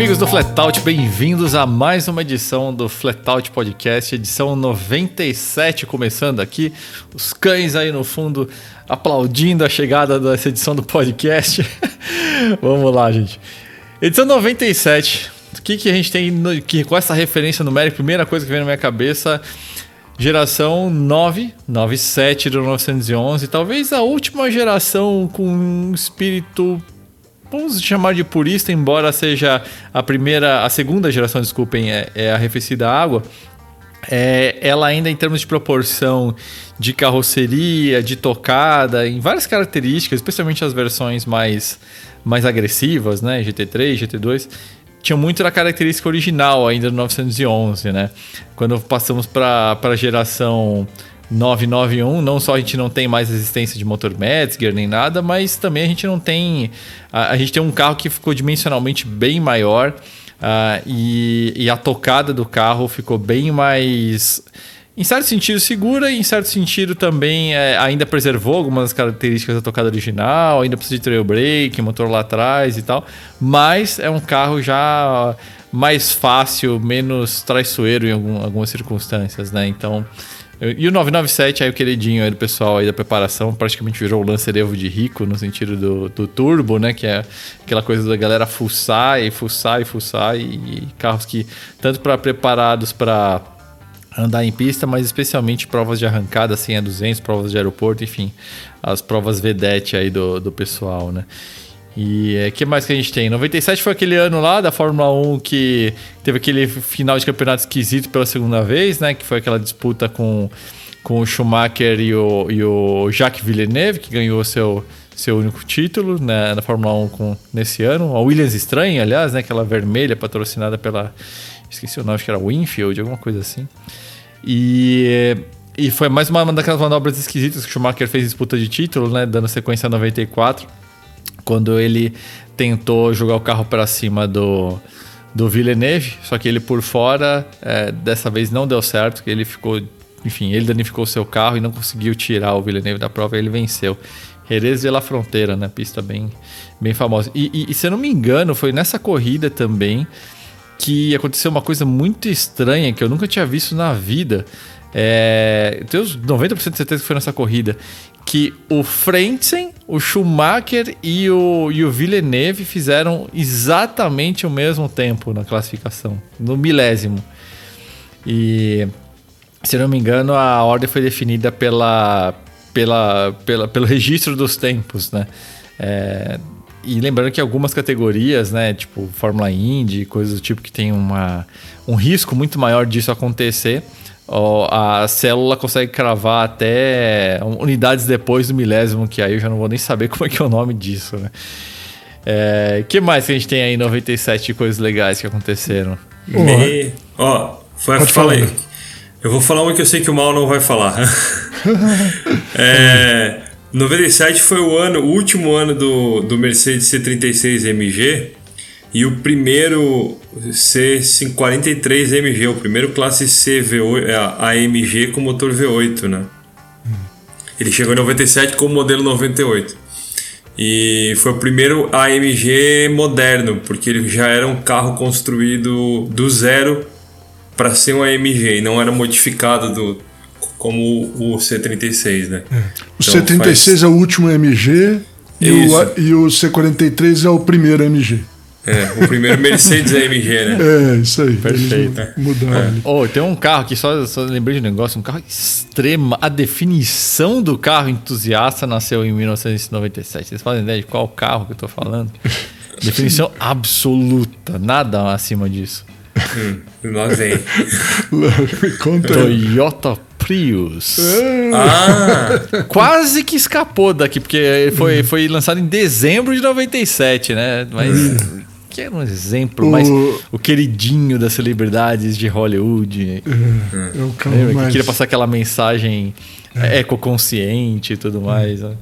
amigos do Flatout, bem-vindos a mais uma edição do Flatout Podcast, edição 97 começando aqui. Os cães aí no fundo aplaudindo a chegada dessa edição do podcast. Vamos lá, gente. Edição 97. O que, que a gente tem no, que, com essa referência numérica? Primeira coisa que vem na minha cabeça, geração 9, 97 do 911, talvez a última geração com um espírito vamos chamar de purista, embora seja a primeira, a segunda geração, desculpem, é, é arrefecida a água. É, ela ainda em termos de proporção de carroceria, de tocada, em várias características, especialmente as versões mais, mais agressivas, né, GT3, GT2, tinha muito da característica original ainda do 911, né? Quando passamos para a geração 991, não só a gente não tem mais resistência de motor Metzger nem nada, mas também a gente não tem. A, a gente tem um carro que ficou dimensionalmente bem maior uh, e, e, a tocada do carro ficou bem mais. Em certo sentido, segura e em certo sentido também é, ainda preservou algumas características da tocada original, ainda precisa de trail brake, motor lá atrás e tal, mas é um carro já mais fácil, menos traiçoeiro em algum, algumas circunstâncias, né? Então, e o 997, aí o queridinho aí do pessoal aí da preparação, praticamente virou o Lancer Evo de rico, no sentido do, do turbo, né? Que é aquela coisa da galera fuçar e fuçar e fuçar. E, e carros que, tanto para preparados para andar em pista, mas especialmente provas de arrancada, assim, a 200, provas de aeroporto, enfim, as provas vedete aí do, do pessoal, né? E o é, que mais que a gente tem? 97 foi aquele ano lá da Fórmula 1 que teve aquele final de campeonato esquisito pela segunda vez, né? Que foi aquela disputa com, com o Schumacher e o, e o Jacques Villeneuve, que ganhou seu, seu único título né, na Fórmula 1 com, nesse ano. A Williams Estranha, aliás, né? Aquela vermelha patrocinada pela. Esqueci o nome, acho que era Winfield, alguma coisa assim. E. E foi mais uma daquelas manobras esquisitas que o Schumacher fez disputa de título, né? Dando sequência a 94 quando ele tentou jogar o carro para cima do, do Villeneuve, só que ele por fora, é, dessa vez não deu certo, ele ficou, enfim, ele danificou seu carro e não conseguiu tirar o Villeneuve da prova, e ele venceu. Jerez de la Fronteira, né? Pista bem, bem famosa. E, e, e se eu não me engano, foi nessa corrida também que aconteceu uma coisa muito estranha que eu nunca tinha visto na vida. É, tenho 90% de certeza que foi nessa corrida que o Frentzen, o Schumacher e o, e o Villeneuve fizeram exatamente o mesmo tempo na classificação, no milésimo. E, se não me engano, a ordem foi definida pela, pela, pela, pelo registro dos tempos, né? É, e lembrando que algumas categorias, né, tipo Fórmula Indy, coisas do tipo que tem uma, um risco muito maior disso acontecer, a célula consegue cravar até unidades depois do milésimo, que aí eu já não vou nem saber como é que é o nome disso, né? É, que mais que a gente tem aí em 97 de coisas legais que aconteceram? Me... Ó, foi Pode falei. Eu vou falar uma que eu sei que o mal não vai falar. é, 97 foi o ano, o último ano do, do Mercedes C36 MG e o primeiro C43 MG, o primeiro classe C V8, é, AMG com motor V8, né? Ele chegou em 97 com o modelo 98. E foi o primeiro AMG moderno, porque ele já era um carro construído do zero para ser um AMG e não era modificado do, como o C36, né? É. O então, C36 faz... é o último AMG e o, e o C43 é o primeiro AMG. É, o primeiro Mercedes AMG, né? É, isso aí. Perfeito. Mudaram. É. Oh, tem um carro que só, só lembrei de um negócio, um carro extrema. A definição do carro entusiasta nasceu em 1997. Vocês fazem ideia de qual carro que eu tô falando? Definição absoluta, nada acima disso. Hum, nós vem. Toyota Prius. Ah! Quase que escapou daqui, porque foi, foi lançado em dezembro de 97, né? Mas hum que era um exemplo, o... mas o queridinho das celebridades de Hollywood. É, é o Lembra mais... que queria passar aquela mensagem é. ecoconsciente e tudo mais. Né?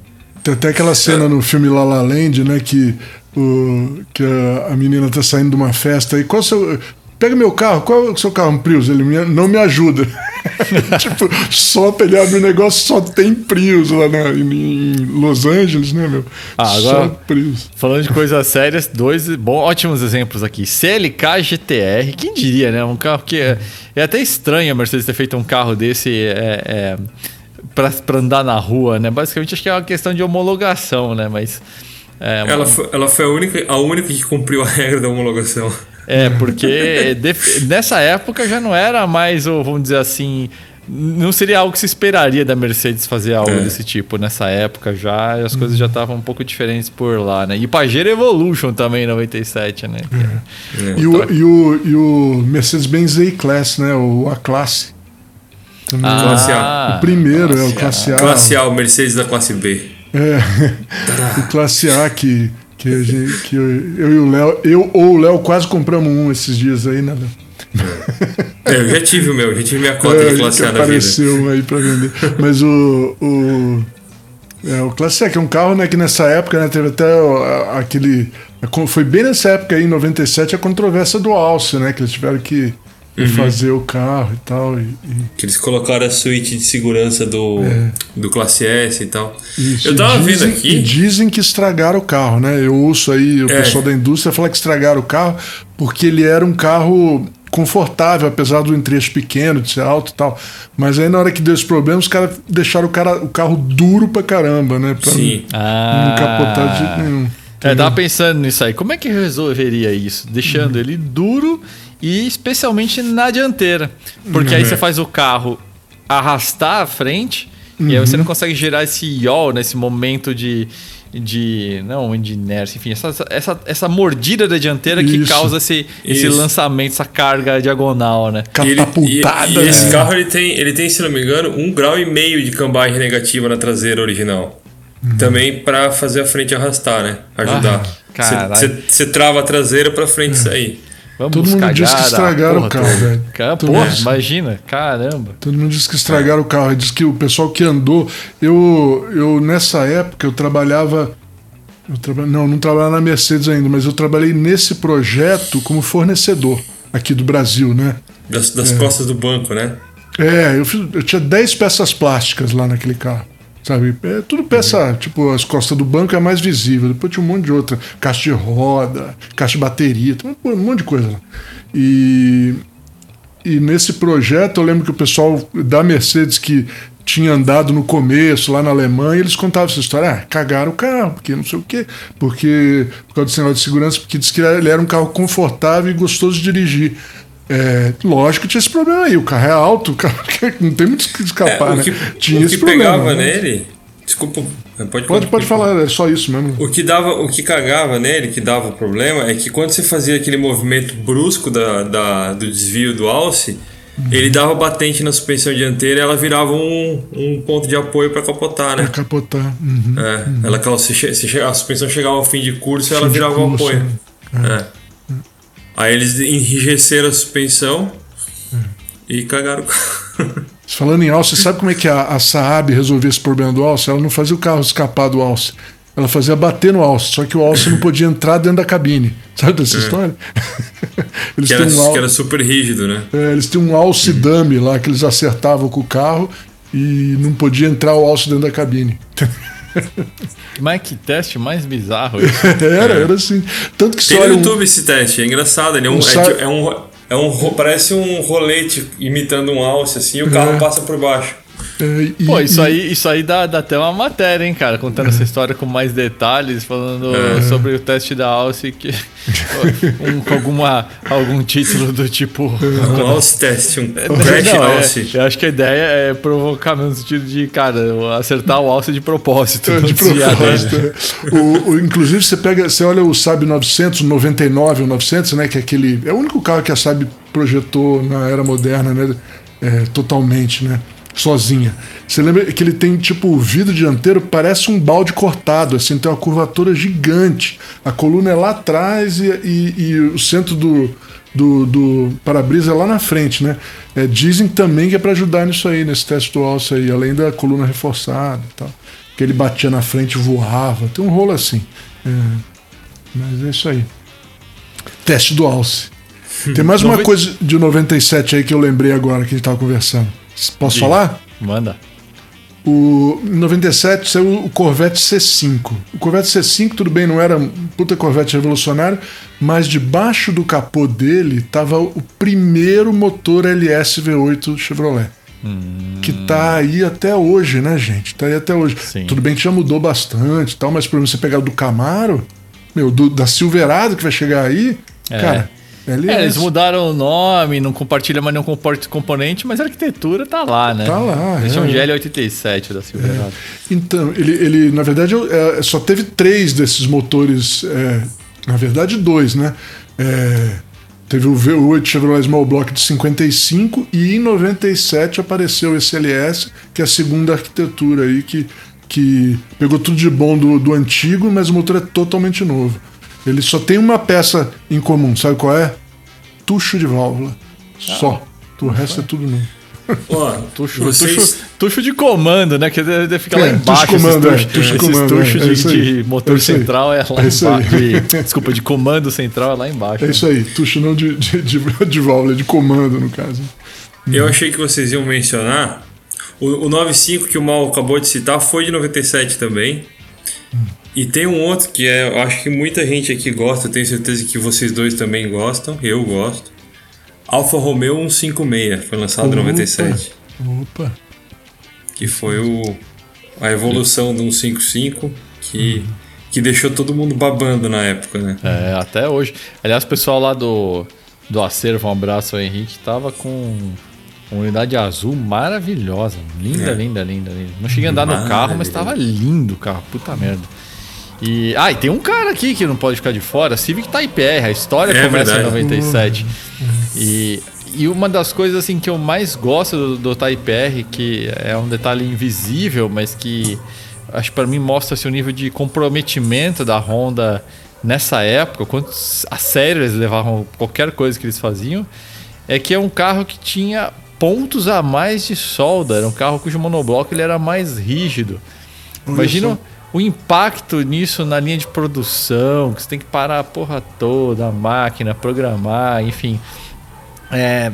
Tem até aquela cena no filme La La Land, né, que, o, que a, a menina tá saindo de uma festa e qual seu... Pega meu carro, qual é o seu carro, um Prius? Ele me, não me ajuda. tipo, só ele abre um negócio, só tem Prius lá na, em, Los Angeles, né, meu? Ah, agora, só Prius. Falando de coisas sérias, dois bom, ótimos exemplos aqui. CLK GTR, quem diria, né? Um carro que é, é até estranho a Mercedes ter feito um carro desse é, é, para andar na rua, né? Basicamente acho que é uma questão de homologação, né? Mas. É, ela, foi, ela foi a única, a única que cumpriu a regra da homologação. É, porque nessa época já não era mais, vamos dizer assim, não seria algo que se esperaria da Mercedes fazer algo é. desse tipo nessa época já, as coisas já estavam um pouco diferentes por lá, né? E Pajero Evolution também em 97, né? É. É. E, o, e, o, e o Mercedes-Benz A-Class, né? O A-Classe. Ah, classe A. O primeiro é o Classe A. Classe A, o Mercedes da classe B. É, o Classe A que que, a gente, que eu, eu, e o Léo, eu ou o Léo quase compramos um esses dias aí, né, É, eu já tive o meu, já tive minha cota é, de classe A da apareceu vida. aí pra vender. Mas o. o é, o Classe A, que é um carro né, que nessa época né, teve até aquele. Foi bem nessa época aí, em 97, a controvérsia do Alce, né? Que eles tiveram que uhum. fazer o carro e tal. E, e... Que eles colocaram a suíte de segurança do, é. do Classe S e tal. Isso. Eu tava dizem, vendo aqui. E dizem que estragaram o carro, né? Eu ouço aí o é. pessoal da indústria falar que estragaram o carro porque ele era um carro confortável, apesar do entrecho pequeno, de ser alto e tal. Mas aí na hora que deu esse problema, os caras deixaram o, cara, o carro duro pra caramba, né? Pra Sim. Não, ah. não capotar de jeito nenhum. É, tava pensando nisso aí. Como é que resolveria isso? Deixando uhum. ele duro e especialmente na dianteira. Porque uhum. aí você faz o carro arrastar à frente uhum. e aí você não consegue gerar esse yaw nesse momento de. De. Não, de inércia, enfim, essa, essa, essa mordida da dianteira Isso. que causa esse, esse lançamento, essa carga diagonal, né? Catapultada. E, e, e esse carro ele tem, ele tem, se não me engano, um grau e meio de cambagem negativa na traseira original. Uhum. Também para fazer a frente arrastar, né? Ajudar. Você ah, trava a traseira para frente é. sair. Vamos Todo mundo disse que estragaram o carro, velho. Cara, porra, imagina, caramba. Todo mundo disse que estragaram o carro. Diz que o pessoal que andou. Eu, eu nessa época, eu trabalhava. Eu traba, não, não trabalhava na Mercedes ainda, mas eu trabalhei nesse projeto como fornecedor aqui do Brasil, né? Das, das é. costas do banco, né? É, eu, fiz, eu tinha 10 peças plásticas lá naquele carro. Sabe? É tudo peça, uhum. tipo, as costas do banco é mais visível. Depois tinha um monte de outra. Caixa de roda, caixa de bateria, um monte de coisa. E, e nesse projeto eu lembro que o pessoal da Mercedes que tinha andado no começo lá na Alemanha, eles contavam essa história. Ah, cagaram o carro, porque não sei o quê, porque por causa do sinal de segurança, porque disse que ele era um carro confortável e gostoso de dirigir. É, lógico que tinha esse problema aí. O carro é alto, o carro não tem muito que escapar, é, né? que, tinha o esse que problema, pegava né? nele. Desculpa, pode Pode, pode falar, é só isso mesmo. O que, dava, o que cagava nele, que dava problema, é que quando você fazia aquele movimento brusco da, da do desvio do alce, ele dava batente na suspensão dianteira e ela virava um, um ponto de apoio para capotar, né? Para capotar. Uhum, é, uhum. Ela, se, se, a suspensão chegava ao fim de curso, fim ela virava um apoio. É. é. Aí eles enrijeceram a suspensão hum. e cagaram o carro. Falando em alce, sabe como é que a, a Saab resolvia esse problema do alce? Ela não fazia o carro escapar do alce. Ela fazia bater no alce, só que o alce não podia entrar dentro da cabine. Sabe dessa é. história? eles que, era, um alce, que era super rígido, né? É, eles tinham um alce uhum. dummy lá que eles acertavam com o carro e não podia entrar o alce dentro da cabine. Mas que teste mais bizarro isso. era, era assim. Tanto que Tem no YouTube um... esse teste, é engraçado. Ele é um, um é, é, um, é um. Parece um rolete imitando um alce, assim, e o carro é. passa por baixo. É, e, Pô, isso, e... aí, isso aí dá, dá até uma matéria, hein, cara? Contando é. essa história com mais detalhes, falando é. sobre o teste da Alce, que, um, com alguma, algum título do tipo. Um Alce test, um crash Não, Alce. É, eu acho que a ideia é provocar no sentido de, cara, acertar o Alce de propósito. de propósito. o, o, inclusive, você pega, você olha o Saab 900, 99 ou 900, né? Que é aquele. É o único carro que a Saab projetou na era moderna, né? É, totalmente, né? Sozinha. Você lembra que ele tem tipo o vidro dianteiro parece um balde cortado, assim, tem uma curvatura gigante. A coluna é lá atrás e, e, e o centro do, do, do para-brisa é lá na frente, né? É, dizem também que é para ajudar nisso aí, nesse teste do alce aí, além da coluna reforçada e tal. Que ele batia na frente voava. Tem um rolo assim. É, mas é isso aí. Teste do alce. Tem mais uma coisa de 97 aí que eu lembrei agora que a gente tava conversando. Posso Sim. falar? Manda. O, em 97 saiu o Corvette C5. O Corvette C5, tudo bem, não era um puta Corvette revolucionário, mas debaixo do capô dele estava o primeiro motor LS V8 Chevrolet. Hum. Que tá aí até hoje, né, gente? Tá aí até hoje. Sim. Tudo bem que já mudou bastante tal, mas por você pegar do Camaro, meu, do, da Silverado que vai chegar aí, é. cara, é, eles mudaram o nome, não compartilha mais nenhum componente, mas a arquitetura tá lá, né? Tá lá. Esse é um GL87 da Silverado. É. Então, ele, ele, na verdade, é, só teve três desses motores, é, na verdade, dois, né? É, teve o V8 Chevrolet Small Block de 55 e em 97 apareceu esse LS, que é a segunda arquitetura aí, que, que pegou tudo de bom do, do antigo, mas o motor é totalmente novo. Ele só tem uma peça em comum, sabe qual é? Tucho de válvula. Só. Ah, o resto é tudo novo. Ó, tucho, vocês... tucho, tucho, de comando, né? Que deve ficar é, lá embaixo. Tucho comando, esses tucho, é, tucho comando, tucho é, de, de, motor é central é lá é embaixo. De, desculpa, de comando central é lá embaixo. É né? isso aí, tucho não de, de, de, de válvula, de comando, no caso. Eu achei que vocês iam mencionar. O, o 95 que o Mal acabou de citar foi de 97 também. E tem um outro que é, eu acho que muita gente aqui gosta, tenho certeza que vocês dois também gostam, eu gosto. Alfa Romeo 156, foi lançado em 97. Opa! Que foi o, a evolução do 155 que, uhum. que deixou todo mundo babando na época, né? É, até hoje. Aliás, o pessoal lá do, do Acervo, um abraço ao Henrique, tava com uma unidade azul maravilhosa. Linda, é. linda, linda, linda. Não cheguei a andar no carro, mas tava lindo o carro. Puta merda. E, ah, e tem um cara aqui que não pode ficar de fora, Civic Type R, a história é começa verdade. em 97. E, e uma das coisas assim que eu mais gosto do, do Type R, que é um detalhe invisível, mas que acho que para mim mostra assim, o nível de comprometimento da Honda nessa época, quanto a sério eles levavam qualquer coisa que eles faziam, é que é um carro que tinha pontos a mais de solda, era um carro cujo monobloco ele era mais rígido. Imagina o impacto nisso na linha de produção, que você tem que parar a porra toda, a máquina, programar, enfim. É,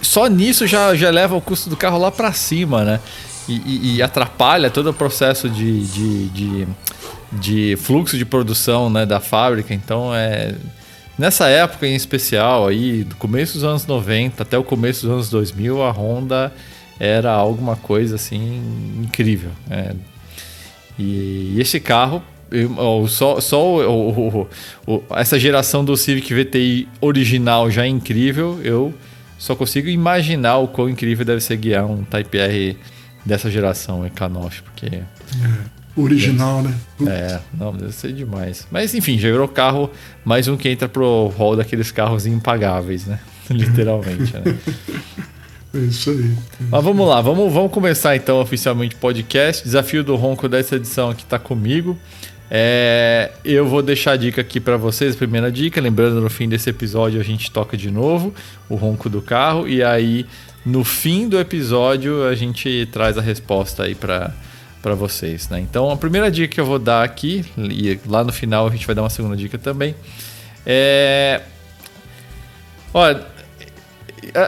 só nisso já, já leva o custo do carro lá para cima, né? E, e, e, atrapalha todo o processo de, de, de, de, fluxo de produção né, da fábrica. Então, é, nessa época em especial, aí, do começo dos anos 90 até o começo dos anos 2000, a Honda era alguma coisa assim incrível. É, e, e esse carro, só, só o, o, essa geração do Civic VTI original já é incrível. Eu só consigo imaginar o quão incrível deve ser guiar um Type R dessa geração Ecanoff, porque. É, original, deve, né? É, não, deve ser demais. Mas enfim, já virou carro, mais um que entra pro rol daqueles carros impagáveis, né? Literalmente, né? É isso aí. Mas vamos lá, vamos, vamos começar então oficialmente o podcast. Desafio do Ronco dessa edição aqui está comigo. É, eu vou deixar a dica aqui para vocês, a primeira dica. Lembrando, no fim desse episódio a gente toca de novo o ronco do carro. E aí, no fim do episódio, a gente traz a resposta aí para para vocês, né? Então, a primeira dica que eu vou dar aqui, e lá no final a gente vai dar uma segunda dica também, é. Olha,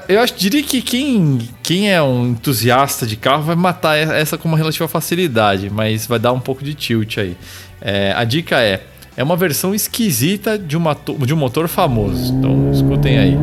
eu acho, diria que quem, quem é um entusiasta de carro vai matar essa com uma relativa facilidade, mas vai dar um pouco de tilt aí. É, a dica é: é uma versão esquisita de, uma, de um motor famoso. Então escutem aí.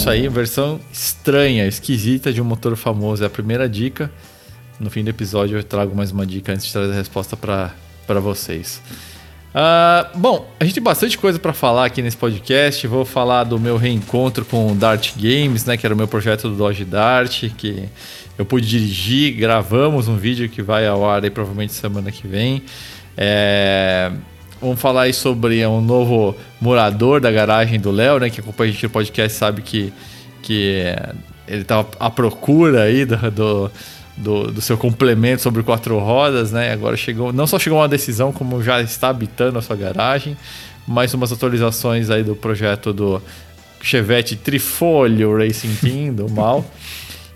Isso aí, versão estranha, esquisita de um motor famoso. É a primeira dica. No fim do episódio eu trago mais uma dica antes de trazer a resposta para vocês. Uh, bom, a gente tem bastante coisa para falar aqui nesse podcast. Vou falar do meu reencontro com o Dart Games, né, que era o meu projeto do Dodge Dart, que eu pude dirigir. Gravamos um vídeo que vai ao ar aí provavelmente semana que vem. É, Vamos falar aí sobre um novo morador da garagem do Léo, né? Que acompanha a gente no podcast sabe que, que ele estava à procura aí do, do, do, do, seu complemento sobre quatro rodas, né? Agora chegou, não só chegou uma decisão, como já está habitando a sua garagem, mais umas atualizações aí do projeto do Chevette Trifolio Racing Team, do Mal.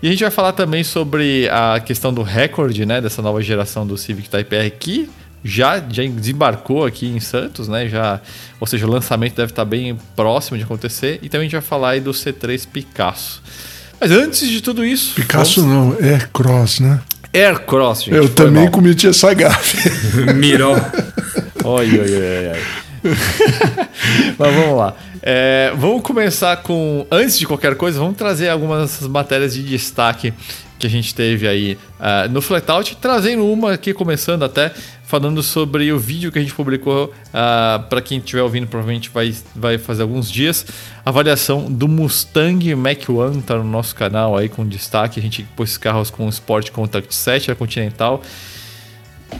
E a gente vai falar também sobre a questão do recorde, né, dessa nova geração do Civic Type R que já, já desembarcou aqui em Santos, né? Já, ou seja, o lançamento deve estar bem próximo de acontecer. E também a gente vai falar aí do C3 Picasso. Mas antes de tudo isso. Picasso vamos... não, Air Cross, né? Air Cross, gente. Eu também mal. cometi essa gafe. Miró. oi, oi, oi, oi. Mas vamos lá. É, vamos começar com. Antes de qualquer coisa, vamos trazer algumas matérias de destaque que a gente teve aí uh, no Flatout, trazendo uma aqui, começando até, falando sobre o vídeo que a gente publicou. Uh, ah, Para quem estiver ouvindo, provavelmente vai, vai fazer alguns dias. Avaliação do Mustang Mach 1, tá no nosso canal aí com destaque. A gente pôs carros com Sport Contact 7, a Continental.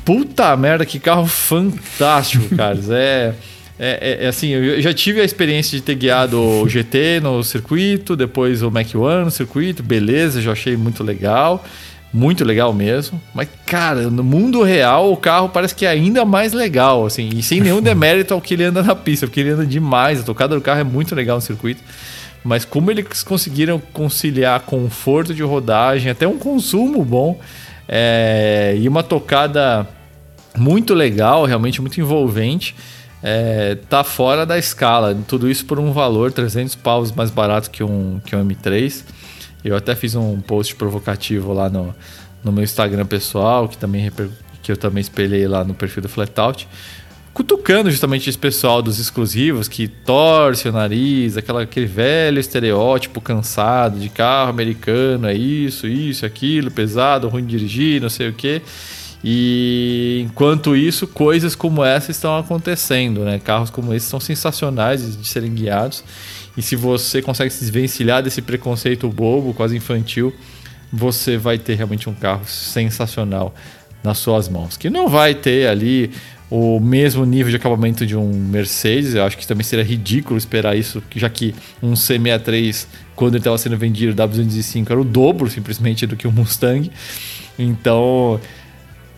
Puta merda, que carro fantástico, caras. É. É, é, é, assim, eu já tive a experiência de ter guiado o GT no circuito, depois o Mac One no circuito, beleza, já achei muito legal, muito legal mesmo. Mas, cara, no mundo real o carro parece que é ainda mais legal, assim, e sem nenhum demérito ao que ele anda na pista, porque ele anda demais, a tocada do carro é muito legal no circuito. Mas como eles conseguiram conciliar conforto de rodagem, até um consumo bom é, e uma tocada muito legal, realmente muito envolvente é, tá fora da escala. Tudo isso por um valor 300 paus mais barato que um, que um M3. Eu até fiz um post provocativo lá no, no meu Instagram pessoal, que, também, que eu também espelhei lá no perfil do Flatout, cutucando justamente esse pessoal dos exclusivos que torce o nariz, aquela, aquele velho estereótipo cansado de carro americano, é isso, isso, aquilo, pesado, ruim de dirigir, não sei o quê. E enquanto isso, coisas como essa estão acontecendo, né? Carros como esse são sensacionais de serem guiados. E se você consegue se desvencilhar desse preconceito bobo, quase infantil, você vai ter realmente um carro sensacional nas suas mãos. Que não vai ter ali o mesmo nível de acabamento de um Mercedes. Eu acho que também seria ridículo esperar isso, já que um C63, quando ele estava sendo vendido, o W205 era o dobro simplesmente do que o Mustang. Então,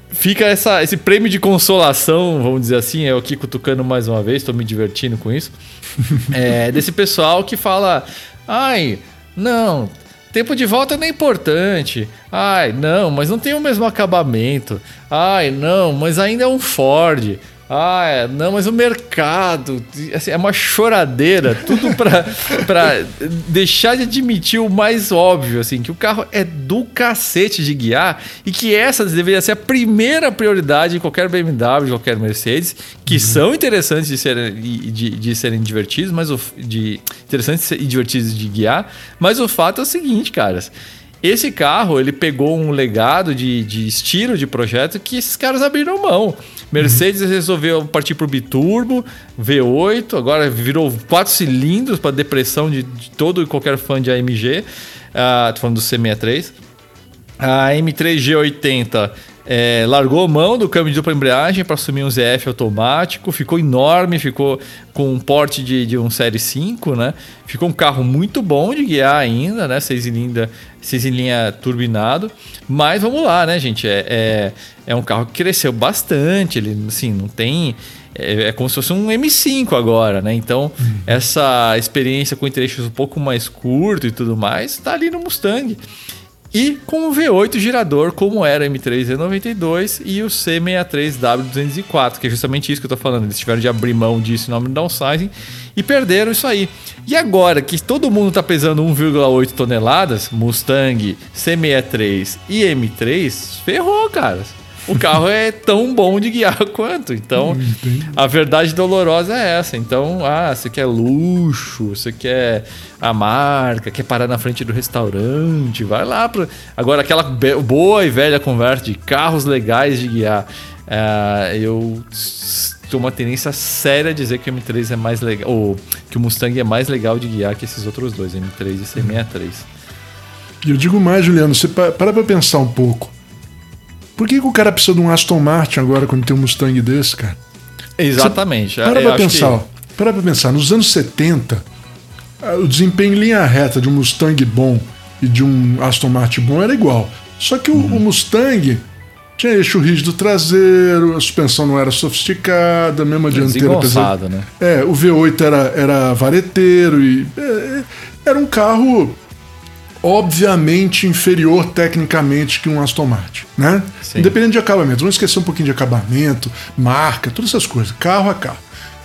fica essa, esse prêmio de consolação, vamos dizer assim, eu aqui cutucando mais uma vez, estou me divertindo com isso, é, desse pessoal que fala, ai, não, tempo de volta não é importante, ai, não, mas não tem o mesmo acabamento, ai, não, mas ainda é um Ford, ah, é, não, mas o mercado assim, é uma choradeira, tudo para deixar de admitir o mais óbvio, assim, que o carro é do cacete de guiar e que essa deveria ser a primeira prioridade em qualquer BMW, de qualquer Mercedes, que uhum. são interessantes de serem, de, de serem divertidos, mas o, de interessantes e divertidos de guiar, mas o fato é o seguinte, caras. Esse carro, ele pegou um legado de, de estilo de projeto que esses caras abriram mão. Mercedes uhum. resolveu partir para o biturbo, V8, agora virou quatro cilindros para depressão de, de, todo e qualquer fã de AMG. Uh, tô falando do C63. A M3 G80 é, largou mão do câmbio de dupla embreagem para assumir um ZF automático, ficou enorme, ficou com um porte de, de um Série 5, né? Ficou um carro muito bom de guiar ainda, né? Seis linha, seis em linha turbinado. Mas vamos lá, né, gente? É, é, é um carro que cresceu bastante, ele assim, não tem. É, é, como se fosse um M5 agora, né? Então, uhum. essa experiência com trechos um pouco mais curto e tudo mais, está ali no Mustang e com o V8 girador, como era o M3E92 e o C63W204, que é justamente isso que eu estou falando. Eles tiveram de abrir mão disso em nome do downsizing e perderam isso aí. E agora que todo mundo está pesando 1,8 toneladas, Mustang, C63 e M3, ferrou, cara o carro é tão bom de guiar quanto. Então, a verdade dolorosa é essa. Então, ah, você quer luxo, você quer a marca, quer parar na frente do restaurante, vai lá. Pro... Agora, aquela boa e velha conversa de carros legais de guiar. É, eu tenho uma tendência séria a dizer que o M3 é mais legal, ou que o Mustang é mais legal de guiar que esses outros dois, M3 e C63. E eu digo mais, Juliano, você para pra pensar um pouco. Por que, que o cara precisa de um Aston Martin agora quando tem um Mustang desse, cara? Exatamente. Você para pra pensar, que... para pra pensar, nos anos 70, o desempenho em linha reta de um Mustang bom e de um Aston Martin bom era igual. Só que o, uhum. o Mustang tinha eixo rígido traseiro, a suspensão não era sofisticada, mesmo a dianteira pesada. Né? É, o V8 era, era vareteiro e é, é era um carro obviamente inferior tecnicamente que um Aston Martin, né? Sim. Independente de acabamento. Vamos esquecer um pouquinho de acabamento, marca, todas essas coisas, carro a carro.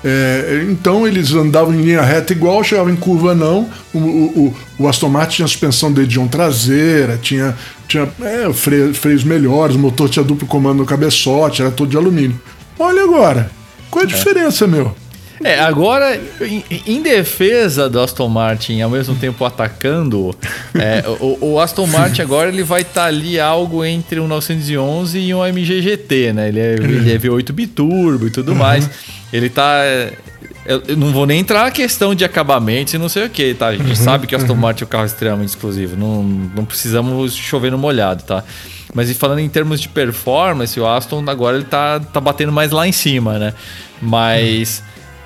É, então eles andavam em linha reta igual, chegavam em curva não. O, o, o Aston Martin tinha suspensão de edição traseira, tinha, tinha é, freio, freios melhores, o motor tinha duplo comando no cabeçote, era todo de alumínio. Olha agora, qual é a diferença, meu? É, agora, em, em defesa do Aston Martin, ao mesmo tempo atacando, é, o, o Aston Martin agora ele vai estar ali algo entre um 911 e um MG GT, né? Ele é, ele é V8 biturbo e tudo mais. Ele tá. é, Eu não vou nem entrar na questão de acabamento e não sei o que, tá? A gente sabe que o Aston Martin é um carro extremamente exclusivo. Não, não precisamos chover no molhado, tá? Mas e falando em termos de performance, o Aston agora ele tá, tá batendo mais lá em cima, né? Mas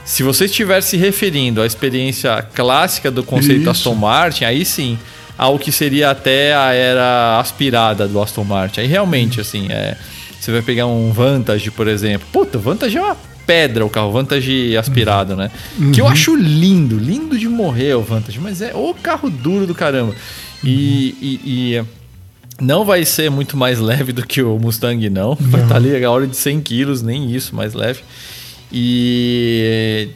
se você estiver se referindo à experiência clássica do conceito Isso. Aston Martin, aí sim, ao que seria até a era aspirada do Aston Martin. Aí realmente, assim, é, você vai pegar um Vantage, por exemplo. Puta, o Vantage é uma pedra o carro, Vantage aspirado, né? Que eu acho lindo, lindo de morrer o Vantage, mas é o carro duro do caramba. E, e- e não vai ser muito mais leve do que o Mustang, não. Vai estar ali a hora de 100 quilos, nem isso, mais leve. E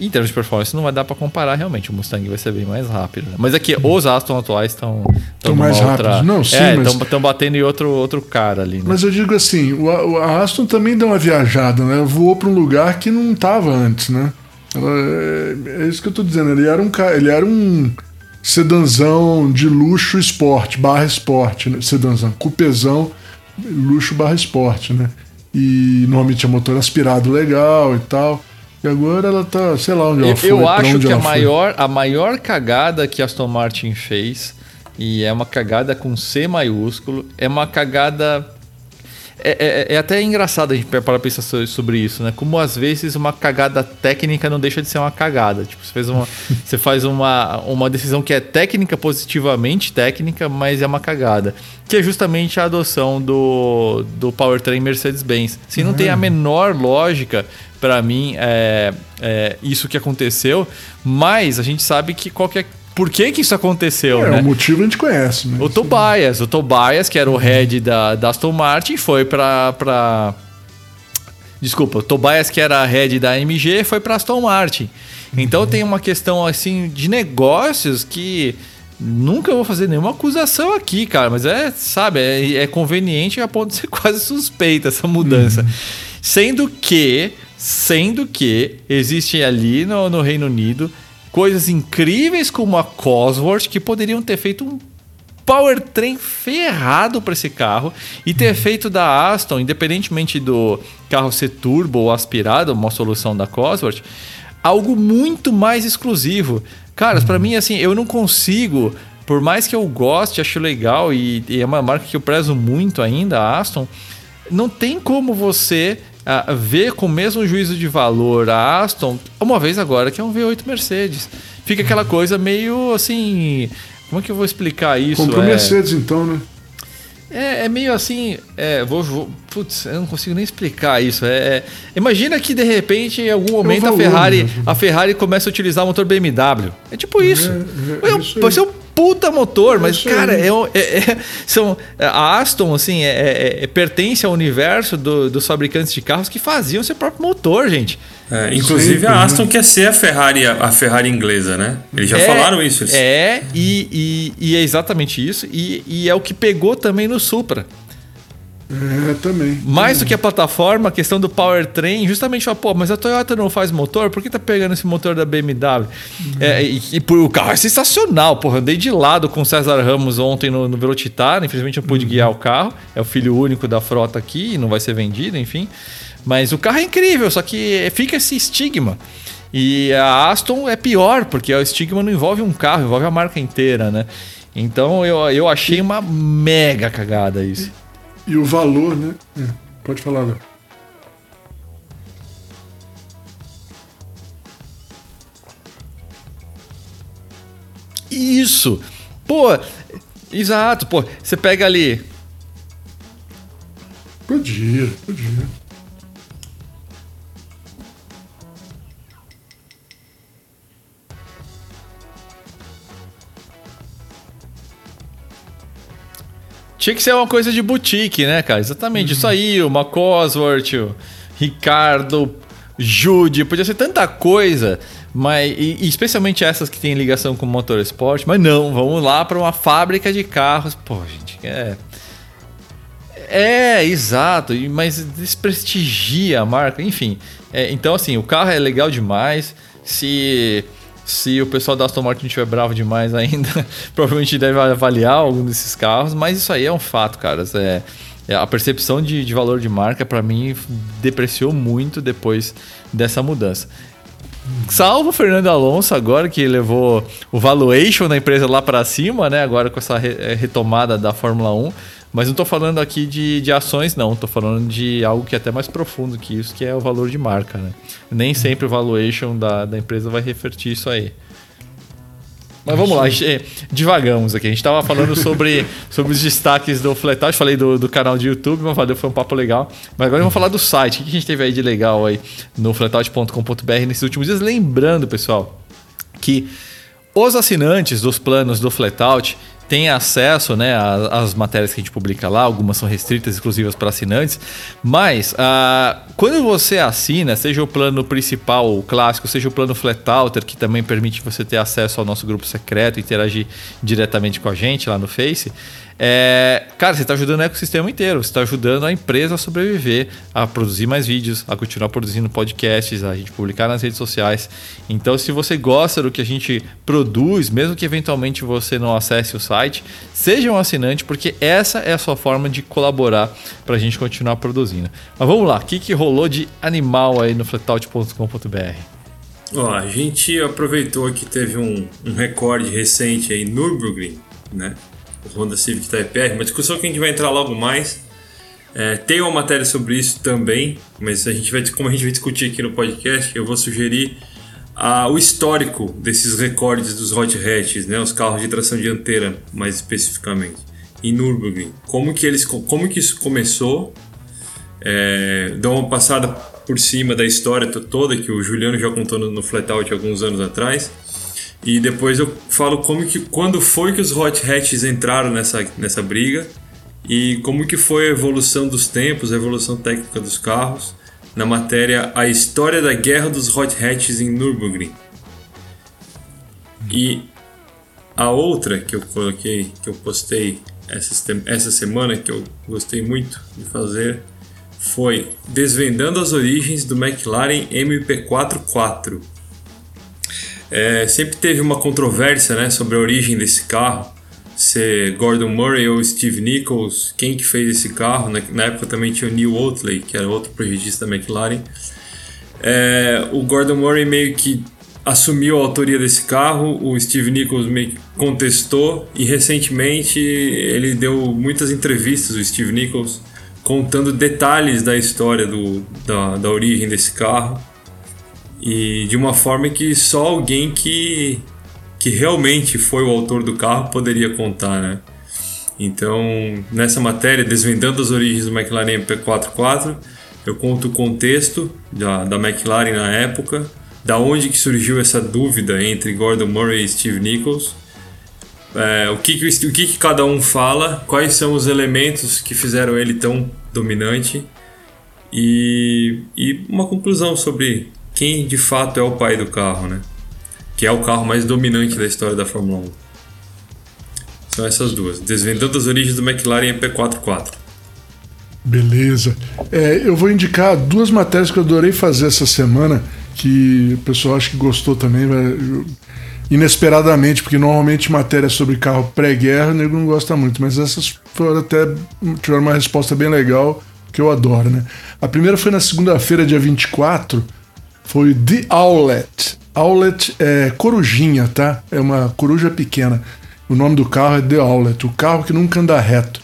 em termos de performance não vai dar para comparar realmente. O Mustang vai ser bem mais rápido. né? Mas aqui, os Aston atuais estão Tão mais rápidos. Não, sim, é, mas- estão batendo em outro, outro cara ali. Né? Mas eu digo assim, o, o Aston também deu uma viajada, né? Voou para um lugar que não estava antes, né? Ela- é, é isso que eu tô dizendo. Ele era um, ele era um sedanzão de luxo esporte, barra esporte, né? Sedanzão, cupezão, luxo barra esporte, né? E normalmente tinha motor aspirado legal e tal. E agora ela tá, sei lá onde ela Eu, foi. eu acho que a foi. maior, a maior cagada que a Aston Martin fez, e é uma cagada com C maiúsculo, é uma cagada. É, é- é até engraçado a gente parar pra pensar so- sobre isso, né? Como às vezes uma cagada técnica não deixa de ser uma cagada. Tipo, você, fez uma, você faz uma, uma decisão que é técnica, positivamente técnica, mas é uma cagada. Que é justamente a adoção do, do powertrain Mercedes-Benz. Se não tem a menor lógica, para mim, é, é isso que aconteceu, mas a gente sabe que qualquer. Por que, que isso aconteceu, É, né? o motivo a gente conhece, né? O Tobias, o Tobias, que era o head da, da Aston Martin, foi pra, pra. Desculpa, o Tobias, que era head da AMG, foi pra Aston Martin. Então tem uma questão assim de negócios que nunca vou fazer nenhuma acusação aqui, cara, mas é, sabe, é, é conveniente a ponto de ser quase suspeita essa mudança. Sendo que, sendo que existe ali no, no Reino Unido coisas incríveis como a Cosworth que poderiam ter feito um powertrain ferrado para esse carro e ter feito da Aston, independentemente do carro ser turbo ou aspirado, uma solução da Cosworth, algo muito mais exclusivo. Caras, para mim assim, eu não consigo, por mais que eu goste, acho legal e, e é uma marca que eu prezo muito ainda, a Aston, não tem como você ver com o mesmo juízo de valor a Aston, uma vez agora que é um V8 Mercedes. Fica aquela coisa meio assim. Como é que eu vou explicar isso? Comprou É- Mercedes então, né? é, é meio assim. É, vou, vou- putz, eu não consigo nem explicar isso. É, é- imagina que de repente, em algum momento, a valor Ferrari, mesmo. a Ferrari começa a utilizar o motor BMW. É tipo isso. é É um- isso vai ser um puta motor, mas, cara, é, um- é- é- são, a Aston, assim, é, é- é- pertence ao universo do- dos fabricantes de carros que faziam seu próprio motor, gente. É, inclusive a Aston quer ser a Ferrari, a Ferrari inglesa, né? Eles já É, falaram isso. eles- É, e, e- e é exatamente isso. E, e é o que pegou também no Supra. É, também. Mais do que a plataforma, a questão do powertrain, justamente fala, pô, mas a Toyota não faz motor, por que tá pegando esse motor da BMW? É, e, e por- o carro é sensacional, porra. Andei de lado com o César Ramos ontem no, no Velocitar, infelizmente eu pude guiar o carro. É o filho único da frota aqui, não vai ser vendido, enfim. Mas o carro é incrível, só que fica esse estigma. E a Aston é pior, porque o estigma não envolve um carro, envolve a marca inteira, né? Então eu, eu achei uma mega cagada isso. E o valor, né? É, pode falar, Léo. Isso! Pô, exato, pô. Você pega ali. Podia, podia. Tinha que ser uma coisa de boutique, né, cara? Exatamente. Isso aí, o Cosworth, o Ricardo, Jude, podia ser tanta coisa, mas e, e especialmente essas que têm ligação com o motorsport, mas não, vamos lá para uma fábrica de carros. Pô, gente, é é, exato, mas desprestigia a marca, enfim. É, então, assim, o carro é legal demais. Se, se o pessoal da Aston Martin estiver bravo demais ainda, provavelmente deve avaliar algum desses carros, mas isso aí é um fato, cara. É, é, a percepção de, de valor de marca, para mim, depreciou muito depois dessa mudança. Salvo o Fernando Alonso agora, que levou o valuation da empresa lá para cima, né? Agora com essa retomada da Fórmula 1. Mas não estou falando aqui de, de ações, não. Estou falando de algo que é até mais profundo que isso, que é o valor de marca. Né? Nem sempre o valuation da, da empresa vai refletir isso aí. Mas vamos lá, divagamos aqui. A gente estava falando sobre, sobre os destaques do Fletage, falei do, do canal de YouTube, mas valeu, foi um papo legal. Mas agora vamos falar do site. O que a gente teve aí de legal aí no fletage.com.br nesses últimos dias? Lembrando, pessoal, que os assinantes dos planos do Flatout tem acesso né, às matérias que a gente publica lá, algumas são restritas, exclusivas para assinantes, mas uh, quando você assina, seja o plano principal, o clássico, seja o plano Flatalter, que também permite você ter acesso ao nosso grupo secreto, interagir diretamente com a gente lá no Face, é, cara, você está ajudando o ecossistema inteiro, você está ajudando a empresa a sobreviver, a produzir mais vídeos, a continuar produzindo podcasts, a gente publicar nas redes sociais. Então, se você gosta do que a gente produz, mesmo que eventualmente você não acesse o site, seja um assinante, porque essa é a sua forma de colaborar para a gente continuar produzindo. Mas vamos lá, o que, que rolou de animal aí no flatout.com.br? Ó, a gente aproveitou que teve um, um recorde recente aí, Nürburgring, né? Honda Civic Type-R, uma discussão que a gente vai entrar logo mais. É, tem uma matéria sobre isso também, mas a gente vai, como a gente vai discutir aqui no podcast, eu vou sugerir ah, o histórico desses recordes dos hot hatches, né, os carros de tração dianteira, mais especificamente, em Nürburgring. Como que eles, como que isso começou? É, dou uma passada por cima da história toda que o Juliano já contou no, no Flatout alguns anos atrás. E depois eu falo como que quando foi que os hot hatches entraram nessa, nessa briga e como que foi a evolução dos tempos, a evolução técnica dos carros na matéria A História da Guerra dos Hot Hatches em Nürburgring. E a outra que eu coloquei, que eu postei essa, essa semana, que eu gostei muito de fazer, foi Desvendando as Origens do McLaren MP44 é, sempre teve uma controvérsia né, sobre a origem desse carro, se Gordon Murray ou Steve Nichols, quem que fez esse carro. Na, na época também tinha o Neil Oatley, que era outro projetista da McLaren. É, o Gordon Murray meio que assumiu a autoria desse carro, o Steve Nichols meio que contestou e recentemente ele deu muitas entrevistas, o Steve Nichols, contando detalhes da história do, da, da origem desse carro e de uma forma que só alguém que, que realmente foi o autor do carro poderia contar, né? Então, nessa matéria, Desvendando as Origens do McLaren MP44, eu conto o contexto da, da McLaren na época, da onde que surgiu essa dúvida entre Gordon Murray e Steve Nichols, é, o, que, que, o que, que cada um fala, quais são os elementos que fizeram ele tão dominante e, e uma conclusão sobre quem de fato é o pai do carro, né? Que é o carro mais dominante da história da Fórmula 1. São essas duas. Desvendando as origens do McLaren MP44. Beleza. É, eu vou indicar duas matérias que eu adorei fazer essa semana, que o pessoal acho que gostou também, inesperadamente, porque normalmente matéria sobre carro pré-guerra o nego não gosta muito, mas essas foram até tiveram uma resposta bem legal, que eu adoro, né? A primeira foi na segunda-feira, dia 24, foi The Owlet. Owlet é corujinha, tá? É uma coruja pequena. O nome do carro é The Owlet, o carro que nunca anda reto.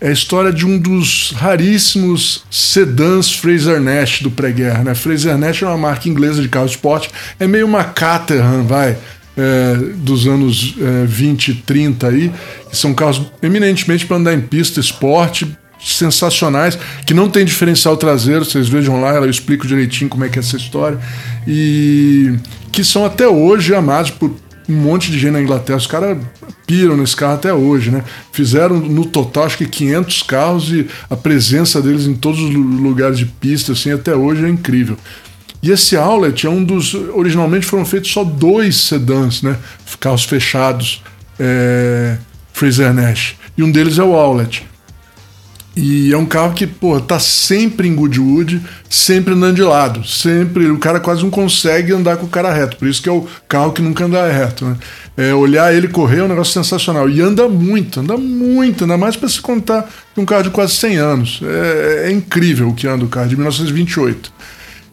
É a história de um dos raríssimos sedãs Fraser Nash do pré-guerra. Né? Fraser Nash é uma marca inglesa de carro esporte, é meio uma Caterham, vai, é, dos anos é, 20 e 30 aí, são carros eminentemente para andar em pista, esporte, sensacionais, que não tem diferencial traseiro, vocês vejam lá, eu explico direitinho como é que é essa história, e que são até hoje amados por um monte de gente na Inglaterra. Os caras piram nesse carro até hoje, né? Fizeram no total acho que 500 carros e a presença deles em todos os lugares de pista, assim, até hoje é incrível. E esse Outlet é um dos. Originalmente foram feitos só dois sedãs, né? Carros fechados, é, Fraser Nash. E um deles é o Outlet. E é um carro que, pô, tá sempre em Goodwood, sempre andando de lado. Sempre. O cara quase não consegue andar com o cara reto. Por isso que é o carro que nunca anda reto, né? É, olhar ele correr é um negócio sensacional. E anda muito, anda muito, ainda mais para se contar um carro de quase 100 anos. É, é incrível o que anda o carro, de 1928.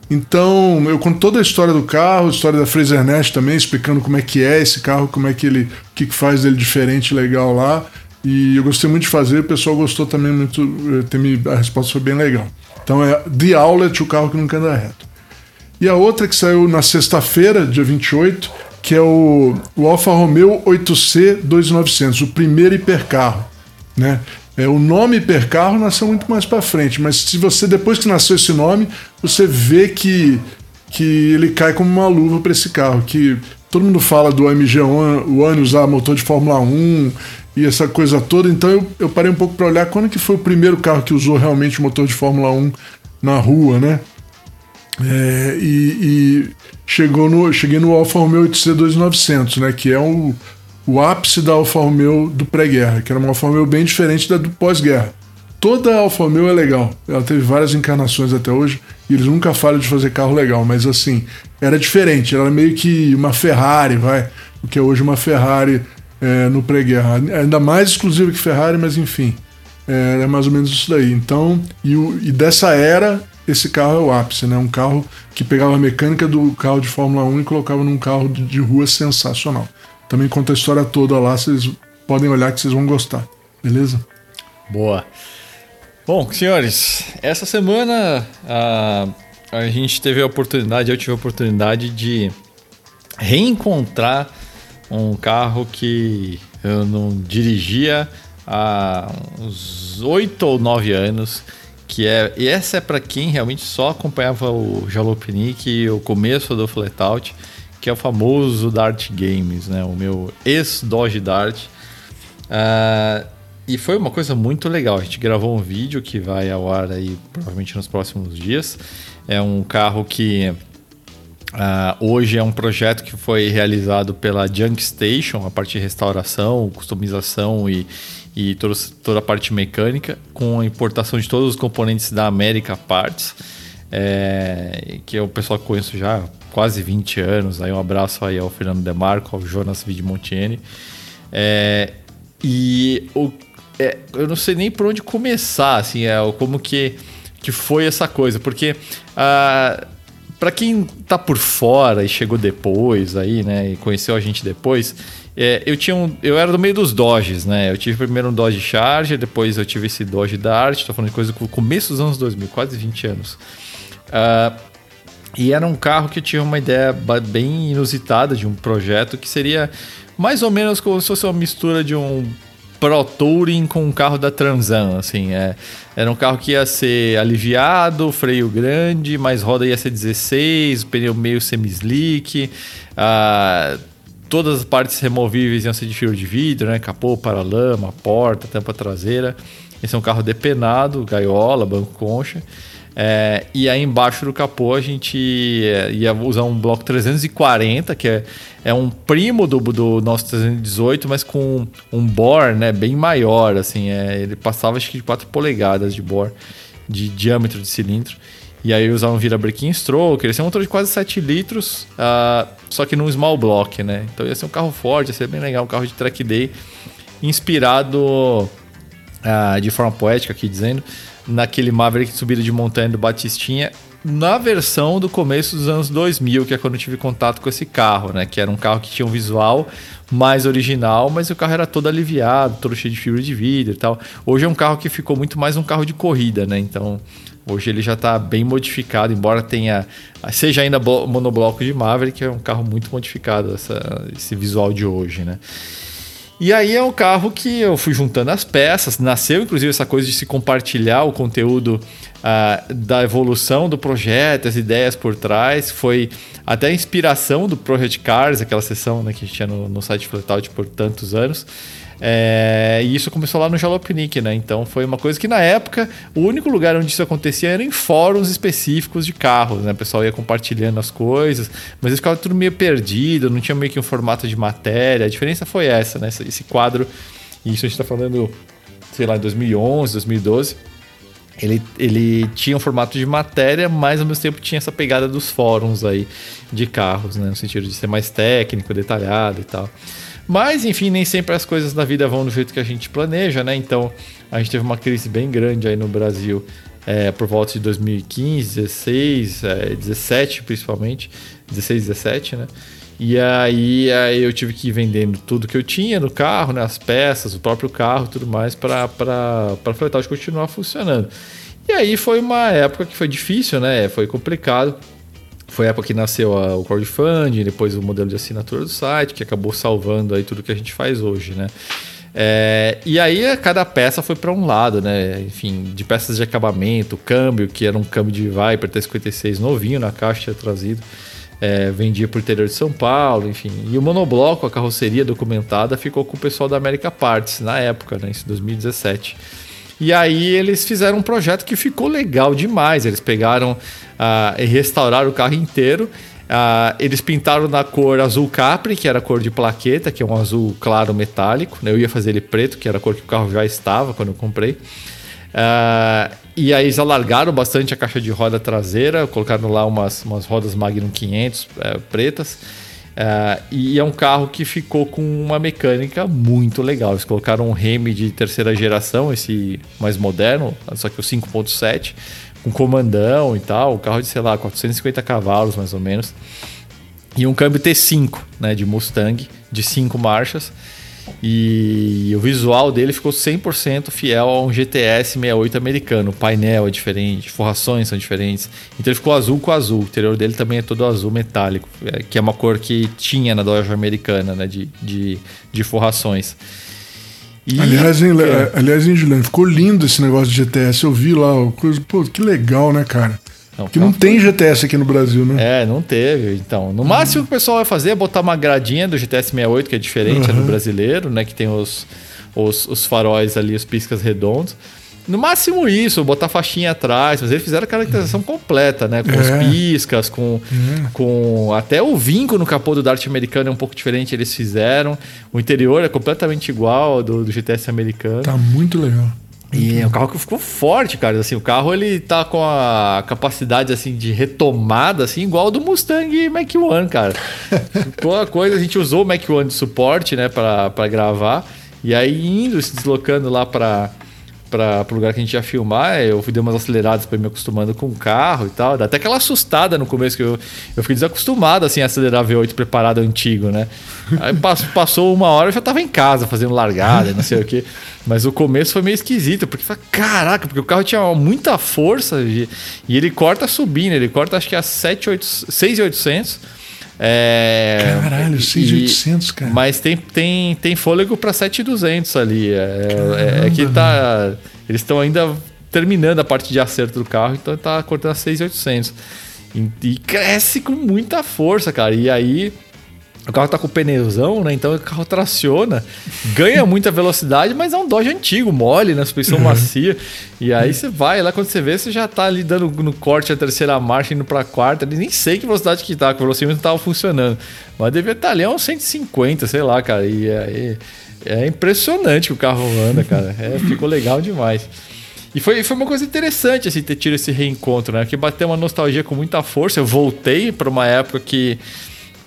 Então, eu conto toda a história do carro, a história da Fraser Nash também, explicando como é que é esse carro, como é que ele. o que faz dele diferente legal lá. E eu gostei muito de fazer, o pessoal gostou também muito. Eh, a resposta foi bem legal. Então é The Outlet, o carro que nunca anda reto. E a outra que saiu na sexta-feira, dia 28, que é o, o Alfa Romeo 8C 2900, o primeiro hipercarro. Né? É, o nome hipercarro nasceu muito mais para frente, mas se você, depois que nasceu esse nome, você vê que, que ele cai como uma luva para esse carro. Que todo mundo fala do AMG One usar motor de Fórmula 1 e essa coisa toda. Então eu, eu parei um pouco para olhar quando que foi o primeiro carro que usou realmente motor de Fórmula 1 na rua, né? É, e, e, chegou no, cheguei no Alfa Romeo 8C2900, né? Que é o, o ápice da Alfa Romeo do pré-guerra, que era uma Alfa Romeo bem diferente da do pós-guerra. Toda Alfa Romeo é legal. Ela teve várias encarnações até hoje e eles nunca falam de fazer carro legal, mas assim, era diferente. Era meio que uma Ferrari, vai. O que é hoje uma Ferrari é, no pré-guerra. Ainda mais exclusivo que Ferrari, mas enfim. É, é mais ou menos isso daí. Então, e, o, e, dessa era, esse carro é o ápice, né? Um carro que pegava a mecânica do carro de Fórmula 1 e colocava num carro de, de rua sensacional. Também conta a história toda lá, vocês podem olhar que vocês vão gostar. Beleza? Boa. Bom, senhores, essa semana a, a gente teve a oportunidade, eu tive a oportunidade de reencontrar um carro que eu não dirigia há uns oito ou nove anos. Que é, e essa é para quem realmente só acompanhava o Jalopnik e o começo do Flatout, que é o famoso Dart Games, né? O meu ex-Dodge Dart. Uh, e foi uma coisa muito legal. A gente gravou um vídeo que vai ao ar aí provavelmente nos próximos dias. É um carro que Uh, hoje é um projeto que foi realizado pela Junk Station, a parte de restauração, customização e, e toda, toda a parte mecânica, com a importação de todos os componentes da América Parts, é, que é o pessoal que conheço já há quase 20 anos. Aí um abraço aí ao Fernando Demarco, ao Jonas Vidmontiene. É, e o, é, eu não sei nem por onde começar, assim, é, como que, que foi essa coisa, porque uh, para quem tá por fora e chegou depois aí, né, e conheceu a gente depois, é, eu tinha um, eu era do meio dos Dodges, né? Eu tive primeiro um Dodge Charger, depois eu tive esse Dodge Dart, tô falando de coisa do começo dos anos 2000, quase 20 anos. Uh, e era um carro que tinha uma ideia bem inusitada de um projeto que seria mais ou menos como se fosse uma mistura de um Pro Touring com um carro da Transan, assim, é, era um carro que ia ser aliviado, freio grande, mas roda ia ser 16, pneu meio semi-slick, ah, todas as partes removíveis iam ser de fibra de vidro, né, capô, para-lama, porta, tampa traseira. Esse é um carro depenado, gaiola, banco concha. É, e aí embaixo do capô a gente é, ia usar um bloco 340, que é, é um primo do, do nosso 318, mas com um bore né, bem maior. Assim, é, ele passava acho que de 4 polegadas de bore, de diâmetro de cilindro. E aí usar um virabrequim stroke, ele ser um motor de quase 7 litros, uh, só que num small block, né? Então ia ser um carro forte, ia ser bem legal, um carro de track day, inspirado uh, de forma poética aqui dizendo, naquele Maverick de subida de montanha do Batistinha, na versão do começo dos anos 2000, que é quando eu tive contato com esse carro, né? Que era um carro que tinha um visual mais original, mas o carro era todo aliviado, todo cheio de fibra de vidro e tal. Hoje é um carro que ficou muito mais um carro de corrida, né? Então, hoje ele já está bem modificado, embora tenha seja ainda monobloco de Maverick, é um carro muito modificado essa, esse visual de hoje, né? E aí é um carro que eu fui juntando as peças, nasceu inclusive essa coisa de se compartilhar o conteúdo uh, da evolução do projeto, as ideias por trás. Foi até a inspiração do Project Cars, aquela sessão né, que a gente tinha no, no site Flatout por tantos anos. É, e isso começou lá no Jalopnik, né? Então foi uma coisa que na época o único lugar onde isso acontecia era em fóruns específicos de carros, né? O pessoal ia compartilhando as coisas, mas eles ficava tudo meio perdido, não tinha meio que um formato de matéria. A diferença foi essa, né? Esse quadro, e isso a gente está falando, sei lá, em 2011, 2012. Ele, ele tinha um formato de matéria, mas ao mesmo tempo tinha essa pegada dos fóruns aí de carros, né? No sentido de ser mais técnico, detalhado e tal. Mas, enfim, nem sempre as coisas na vida vão do jeito que a gente planeja, né? Então, a gente teve uma crise bem grande aí no Brasil é, por volta de 2015, 16, é, 17 principalmente, 16, 17, né? E aí, aí eu tive que ir vendendo tudo que eu tinha no carro, né? As peças, o próprio carro tudo mais, para a Fletal continuar funcionando. E aí foi uma época que foi difícil, né? Foi complicado. Foi a época que nasceu a, o crowdfunding, depois o modelo de assinatura do site, que acabou salvando aí tudo que a gente faz hoje, né? É, e aí cada peça foi para um lado, né? Enfim, de peças de acabamento, câmbio, que era um câmbio de Viper T56 novinho na caixa trazido. É, vendia para o interior de São Paulo, enfim. E o monobloco, a carroceria documentada, ficou com o pessoal da América Parts na época, né? Em 2017. E aí eles fizeram um projeto que ficou legal demais. Eles pegaram uh, e restauraram o carro inteiro. Uh, eles pintaram na cor azul capri, que era a cor de plaqueta, que é um azul claro metálico. Né? Eu ia fazer ele preto, que era a cor que o carro já estava quando eu comprei. Uh, e aí eles alargaram bastante a caixa de roda traseira, colocaram lá umas, umas rodas Magnum 500 é, pretas. Uh, e é um carro que ficou com uma mecânica muito legal. Eles colocaram um Remy de terceira geração, esse mais moderno, só que o 5.7, com comandão e tal. O carro de, sei lá, 450 cavalos mais ou menos. E um câmbio T5, né, de Mustang, de 5 marchas. E o visual dele ficou 100% fiel a um GTS 68 americano. O painel é diferente, forrações são diferentes. Então ele ficou azul com azul. O interior dele também é todo azul metálico, é, que é uma cor que tinha na Dodge americana, né, de, de, de forrações. E, aliás, hein, é. aliás, hein, Juliano, ficou lindo esse negócio de GTS. Eu vi lá, coisa, pô, que legal, né, cara? Não, que não tem GTS aqui no Brasil, né? É, não teve. Então, no máximo que o pessoal vai fazer é botar uma gradinha do GTS 68, que é diferente, uhum. é do brasileiro, né? Que tem os, os, os faróis ali, os piscas redondos. No máximo isso, botar faixinha atrás, mas eles fizeram a caracterização uhum. completa, né? Com é. os piscas, com, é. com. Até o vinco no capô do Dart americano é um pouco diferente, eles fizeram. O interior é completamente igual ao do, do GTS americano. Tá muito legal. E é um carro que ficou forte, cara. Assim, o carro ele tá com a capacidade assim de retomada assim igual ao do Mustang Mach 1, cara. ficou a coisa, a gente usou o Mach 1 de suporte, né, para gravar. E aí indo se deslocando lá para para o lugar que a gente ia filmar, eu fui dei umas aceleradas para me acostumando com o carro e tal. Dá até aquela assustada no começo que eu, eu fiquei desacostumado assim a acelerar V8 preparado antigo, né? Aí passou uma hora eu já tava em casa fazendo largada, não sei o que. Mas o começo foi meio esquisito, porque caraca, porque o carro tinha muita força e, e ele corta subindo, ele corta acho que a 6,800 é, Caralho, 6,800, cara. Mas tem, tem, tem fôlego para 7,200 ali. É, é, é, que tá. Eles estão ainda terminando a parte de acerto do carro, então tá cortando a 6,800. E, e cresce com muita força, cara. E aí o carro tá com pneuzão, né? Então o carro traciona, ganha muita velocidade, mas é um Dodge antigo, mole, né? Suspensão uhum. macia. E aí você vai lá, quando você vê, você já tá ali dando no corte a terceira marcha, indo pra quarta. Nem sei que velocidade que tá, que o velocímetro tava funcionando. Mas devia estar tá ali a uns 150, sei lá, cara. E aí é impressionante que o carro anda, cara. É, ficou legal demais. E foi, foi uma coisa interessante, assim, ter tido esse reencontro, né? Que bateu uma nostalgia com muita força. Eu voltei para uma época que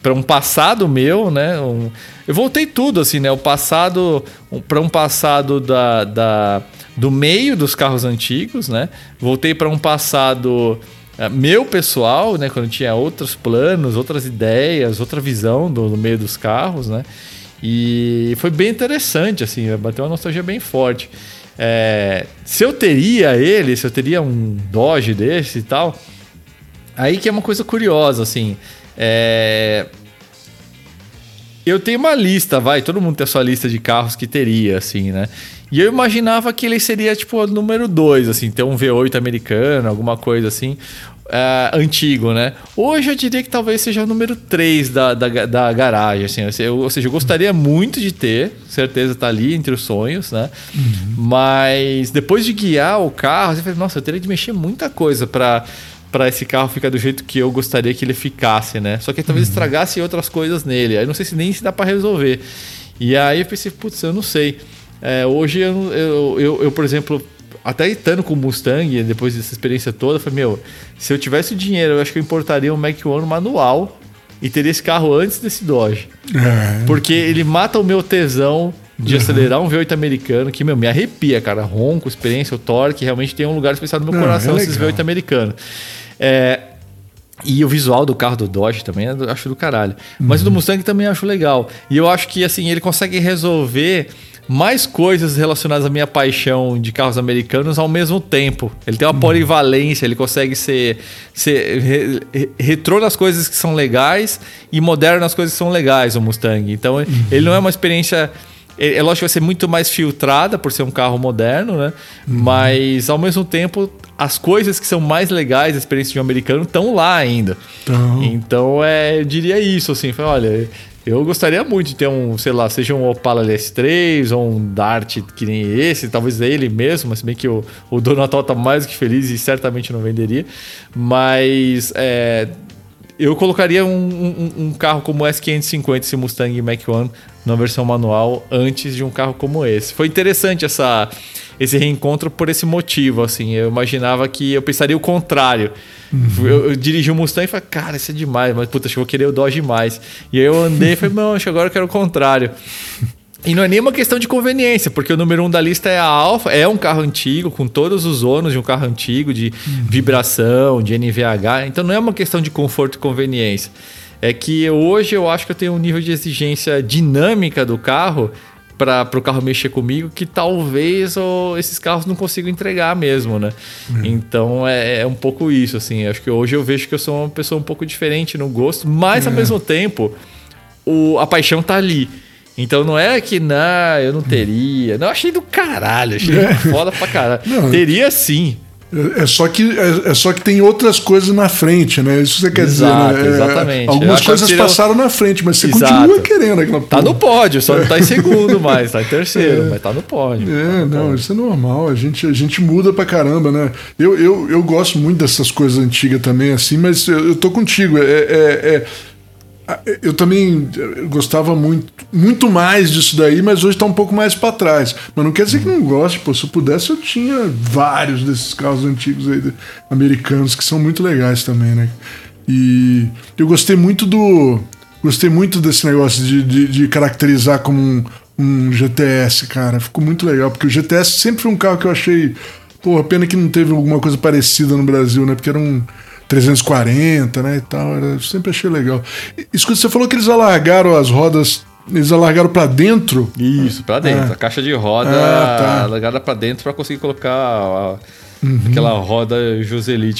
para um passado meu, né? Um, eu voltei tudo assim, né? O passado um, para um passado da, da, do meio dos carros antigos, né? Voltei para um passado uh, meu pessoal, né? Quando tinha outros planos, outras ideias, outra visão do, do meio dos carros, né? E foi bem interessante, assim, bateu uma nostalgia bem forte. É, se eu teria ele, se eu teria um Dodge desse e tal, aí que é uma coisa curiosa, assim. É... eu tenho uma lista, vai, todo mundo tem a sua lista de carros que teria, assim, né? E eu imaginava que ele seria, tipo, o número 2, assim, ter um V8 americano, alguma coisa assim, uh, antigo, né? Hoje eu diria que talvez seja o número 3 da, da, da garagem, assim, eu, ou seja, eu gostaria muito de ter, certeza tá ali entre os sonhos, né? Uhum. Mas depois de guiar o carro, você fala, nossa, eu teria que mexer muita coisa para para esse carro ficar do jeito que eu gostaria que ele ficasse, né? Só que talvez uhum. estragasse outras coisas nele. Aí não sei se nem se dá para resolver. E aí eu pensei, putz, eu não sei. É, hoje eu, eu, eu, eu, por exemplo, até estando com o Mustang, depois dessa experiência toda, eu falei, meu, se eu tivesse o dinheiro, eu acho que eu importaria um Mac One manual e teria esse carro antes desse Dodge. É. Porque ele mata o meu tesão de uhum. acelerar um V8 americano, que, meu, me arrepia, cara. Ronco, experiência, o torque, realmente tem um lugar especial no meu Não, coração é esses V8 americanos. É, e o visual do carro do Dodge também eu acho do caralho. Mas uhum. o do Mustang também acho legal. E eu acho que assim, ele consegue resolver mais coisas relacionadas à minha paixão de carros americanos ao mesmo tempo. Ele tem uma uhum. polivalência, ele consegue ser, ser re, retrô nas coisas que são legais e moderno nas coisas que são legais, o Mustang. Então, uhum. ele não é uma experiência é, é lógico que vai ser muito mais filtrada por ser um carro moderno, né? Uhum. Mas ao mesmo tempo, as coisas que são mais legais da experiência de um americano estão lá ainda. Então, então é, eu diria isso, assim, olha, eu gostaria muito de ter um, sei lá, seja um Opala LS3 ou um Dart que nem esse, talvez ele mesmo, mas bem que o, o Donatal tá mais do que feliz e certamente não venderia. Mas é, eu colocaria um, um, um, carro como o S550, esse Mustang Mach 1, na versão manual, antes de um carro como esse. Foi interessante essa, esse reencontro por esse motivo, assim. Eu imaginava que eu pensaria o contrário. Uhum. Eu, eu, dirigi o um Mustang e falei, cara, isso é demais, mas puta, acho que eu vou querer o Dodge mais. E aí eu andei e falei, não, acho que agora eu quero o contrário. E não é nenhuma questão de conveniência, porque o número um da lista é a Alfa, é um carro antigo, com todos os ônus de um carro antigo, de uhum. vibração, de NVH. Então não é uma questão de conforto e conveniência. É que hoje eu acho que eu tenho um nível de exigência dinâmica do carro para o carro mexer comigo que talvez oh, esses carros não consigam entregar mesmo, né? Uhum. Então é, é, um pouco isso, assim. Acho que hoje eu vejo que eu sou uma pessoa um pouco diferente no gosto, mas ao uhum. mesmo tempo o, a paixão tá ali. Então não é que, não, eu não teria. Não, achei do caralho, achei é. foda pra caralho. Não, teria sim. É, é só, que, é, é, só que tem outras coisas na frente, né? Isso você quer Exato, dizer, né? É, exatamente. Algumas coisas passaram na frente, mas você Exato. continua querendo aquela Tá no pódio, só não tá em segundo mais, tá em terceiro, é. mas tá no pódio. É, tá não, isso é normal. A gente, a gente muda pra caramba, né? Eu, eu, eu gosto muito dessas coisas antigas também, assim, mas eu, eu tô contigo. é, é eu também gostava muito, muito mais disso daí, mas hoje está um pouco mais para trás. Mas não quer dizer que não goste, pô. Se eu pudesse, eu tinha vários desses carros antigos aí, americanos, que são muito legais também, né? E eu gostei muito do. Gostei muito desse negócio de, de, de caracterizar como um, um GTS, cara. Ficou muito legal, porque o GTS sempre foi um carro que eu achei. Pô, pena que não teve alguma coisa parecida no Brasil, né? Porque era um 340, né, e tal. Eu sempre achei legal. Escuta, você falou que eles alargaram as rodas eles alargaram para dentro? Isso, para dentro. É. A caixa de roda ah, tá. alargada para dentro para conseguir colocar a, uhum. aquela roda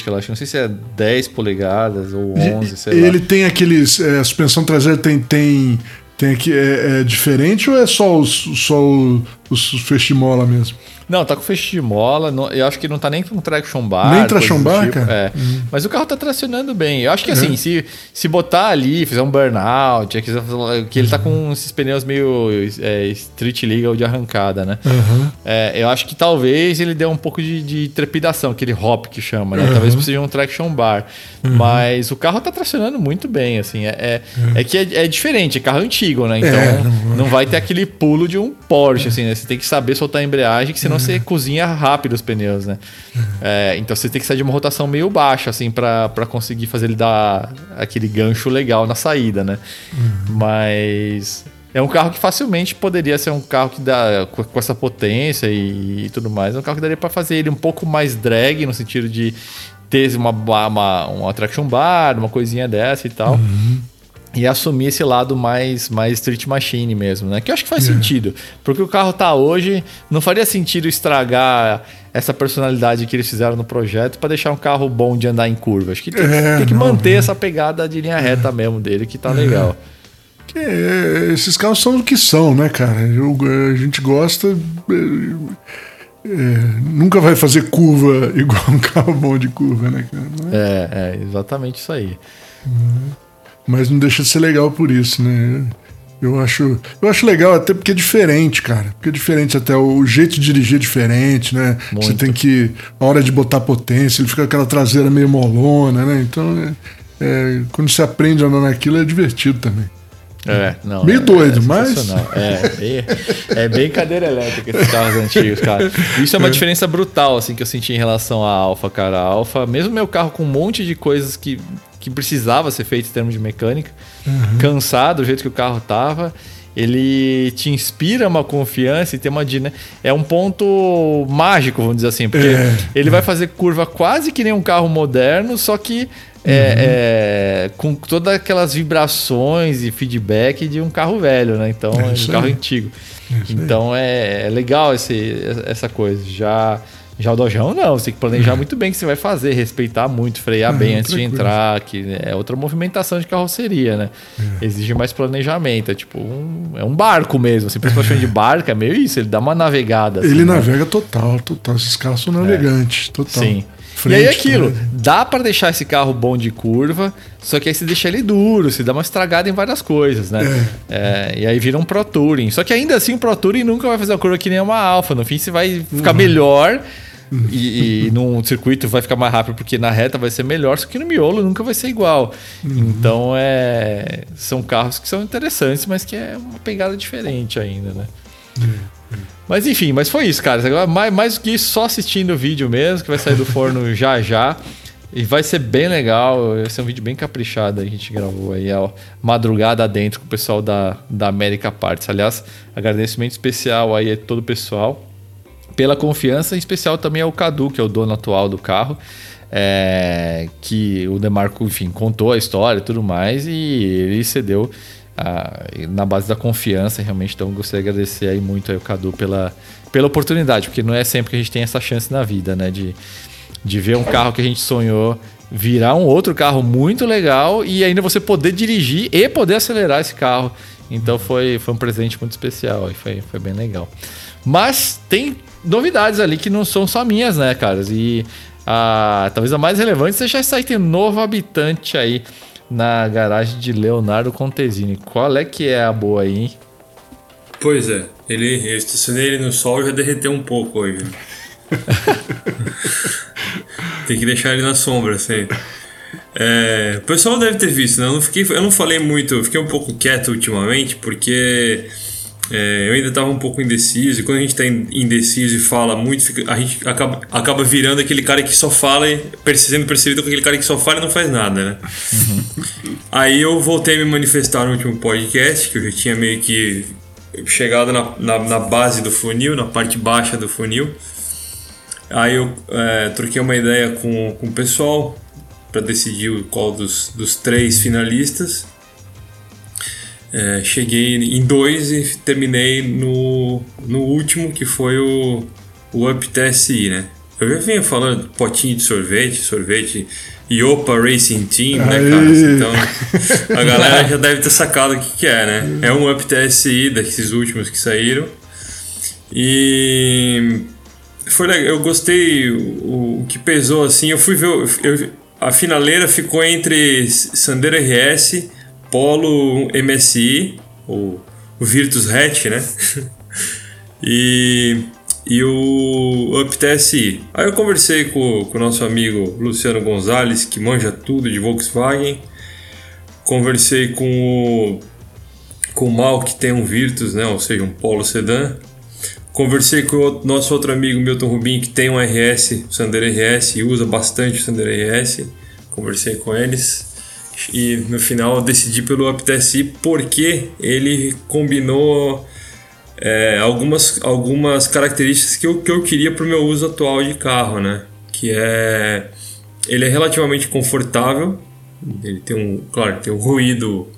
ela acha. Não sei se é 10 polegadas ou 11, sei Ele lá. Ele tem aqueles. É, a suspensão traseira tem. tem tem aqui, é, é diferente ou é só os, só os, os fechimola mesmo? Não, tá com feixe de mola. Não, eu acho que não tá nem com traction bar. Nem traction bar, tipo. É. Uhum. Mas o carro tá tracionando bem. Eu acho que assim, é. se, se botar ali, fizer um burnout, é que ele tá com esses pneus meio é, street legal de arrancada, né? Uhum. É, eu acho que talvez ele dê um pouco de, de trepidação, aquele hop que chama, né? Uhum. Talvez precise de um traction bar. Uhum. Mas o carro tá tracionando muito bem, assim. É, é, é que é, é, diferente, é carro antigo, né? Então não, não, vai ter aquele pulo de um Porsche, assim, né? Você tem que saber soltar a embreagem, que senão senão você cozinha rápido os pneus, né? É, então você tem que sair de uma rotação meio baixa, assim, para conseguir fazer ele dar aquele gancho legal na saída, né? Uhum. Mas é um carro que facilmente poderia ser um carro que dá com essa potência e, e tudo mais. É um carro que daria para fazer ele um pouco mais drag, no sentido de ter uma, uma, uma traction bar, uma coisinha dessa e tal. Uhum e assumir esse lado mais, mais street machine mesmo, né? Que eu acho que faz é. sentido. Porque o carro tá hoje, não faria sentido estragar essa personalidade que eles fizeram no projeto para deixar um carro bom de andar em curva. Acho que tem, é, tem que não, manter é. essa pegada de linha reta mesmo dele, que tá legal. Que é, esses carros são o que são, né, cara? Eu, a gente gosta. É, é, nunca vai fazer curva igual um carro bom de curva, né, cara? É, é exatamente isso aí. Mas não deixa de ser legal por isso, né? Eu acho, eu acho legal até porque é diferente, cara. Porque é diferente até o jeito de dirigir é diferente, né? Muito. Você tem que a hora de botar potência, ele fica com aquela traseira meio molona, né? Então, é, é, quando você aprende a andar naquilo é divertido também. É, não. Meio é, doido, é mas. É, é bem cadeira elétrica esses carros antigos, cara. Isso é uma é. diferença brutal, assim, que eu senti em relação à Alfa, cara. A Alfa, mesmo meu carro com um monte de coisas que, que precisava ser feito em termos de mecânica, uhum. cansado do jeito que o carro tava ele te inspira uma confiança e tem uma né? é um ponto mágico, vamos dizer assim, porque é, ele é. vai fazer curva quase que nem um carro moderno, só que é, uhum. é, com todas aquelas vibrações e feedback de um carro velho, né? Então, é um carro antigo. então é, é, legal esse, essa coisa. Já já o Dojão não, você tem que planejar muito bem o que você vai fazer, respeitar muito, frear uhum, bem antes tranquilo. de entrar, que é outra movimentação de carroceria, né? É. Exige mais planejamento, é tipo um, é um barco mesmo, assim, principalmente de barco, é meio isso, ele dá uma navegada. Assim, ele né? navega total, total, esses carros são navegantes, total. Sim. Frente, e aí aquilo, né? dá para deixar esse carro bom de curva, só que aí você deixa ele duro, você dá uma estragada em várias coisas, né? É. É, e aí vira um Pro Touring. Só que ainda assim o Pro Touring nunca vai fazer uma curva que nem uma Alfa. No fim você vai ficar uhum. melhor e, e num circuito vai ficar mais rápido porque na reta vai ser melhor, só que no miolo nunca vai ser igual. Uhum. Então é, são carros que são interessantes, mas que é uma pegada diferente ainda, né? Uhum. Mas enfim, mas foi isso, cara. Agora, mais, mais do que isso, só assistindo o vídeo mesmo, que vai sair do forno já já. E vai ser bem legal. Vai ser um vídeo bem caprichado a gente gravou aí, ó, madrugada dentro com o pessoal da, da América Parts. Aliás, agradecimento especial aí a todo o pessoal pela confiança, em especial também ao Cadu, que é o dono atual do carro. É, que o Demarco, enfim, contou a história e tudo mais, e ele cedeu a, na base da confiança, realmente. Então, gostaria de agradecer aí muito ao Cadu pela, pela oportunidade, porque não é sempre que a gente tem essa chance na vida, né? De, de ver um carro que a gente sonhou virar um outro carro muito legal e ainda você poder dirigir e poder acelerar esse carro. Então foi, foi um presente muito especial e foi, foi bem legal. Mas tem novidades ali que não são só minhas, né, caras? E a, talvez a mais relevante seja essa aí, tem um novo habitante aí na garagem de Leonardo Contesini. Qual é que é a boa aí, hein? Pois é, ele, eu estacionei ele no sol e já derreteu um pouco hoje. Tem que deixar ele na sombra sempre. É, o pessoal deve ter visto, né? Eu não, fiquei, eu não falei muito, fiquei um pouco quieto ultimamente, porque é, eu ainda estava um pouco indeciso, e quando a gente está indeciso e fala muito, fica, a gente acaba, acaba virando aquele cara que só fala, e sendo percebido com aquele cara que só fala e não faz nada, né? Uhum. Aí eu voltei a me manifestar no último podcast, que eu já tinha meio que chegado na, na, na base do funil, na parte baixa do funil. Aí eu é, troquei uma ideia com, com o pessoal para decidir qual dos, dos três finalistas. É, cheguei em dois e terminei no, no último, que foi o, o Up TSI, né? Eu já vinha falando potinho de sorvete, sorvete Iopa Racing Team, né, cara? Então a galera já deve ter sacado o que, que é, né? É um Up TSI desses últimos que saíram. E foi legal, eu gostei o, o que pesou assim. Eu fui ver, eu, a finaleira ficou entre Sandero RS Polo MSI, o, o Virtus Hatch, né? e, e o Up TSI. Aí eu conversei com, com o nosso amigo Luciano Gonzalez, que manja tudo de Volkswagen. Conversei com o, com o Mal, que tem um Virtus, né? ou seja, um Polo Sedan. Conversei com o nosso outro amigo Milton Rubin, que tem um RS, o RS, e usa bastante o Sandero RS. Conversei com eles e no final decidi pelo UpTSI porque ele combinou é, algumas, algumas características que eu, que eu queria para o meu uso atual de carro, né? Que é ele é relativamente confortável, ele tem um, claro, tem um ruído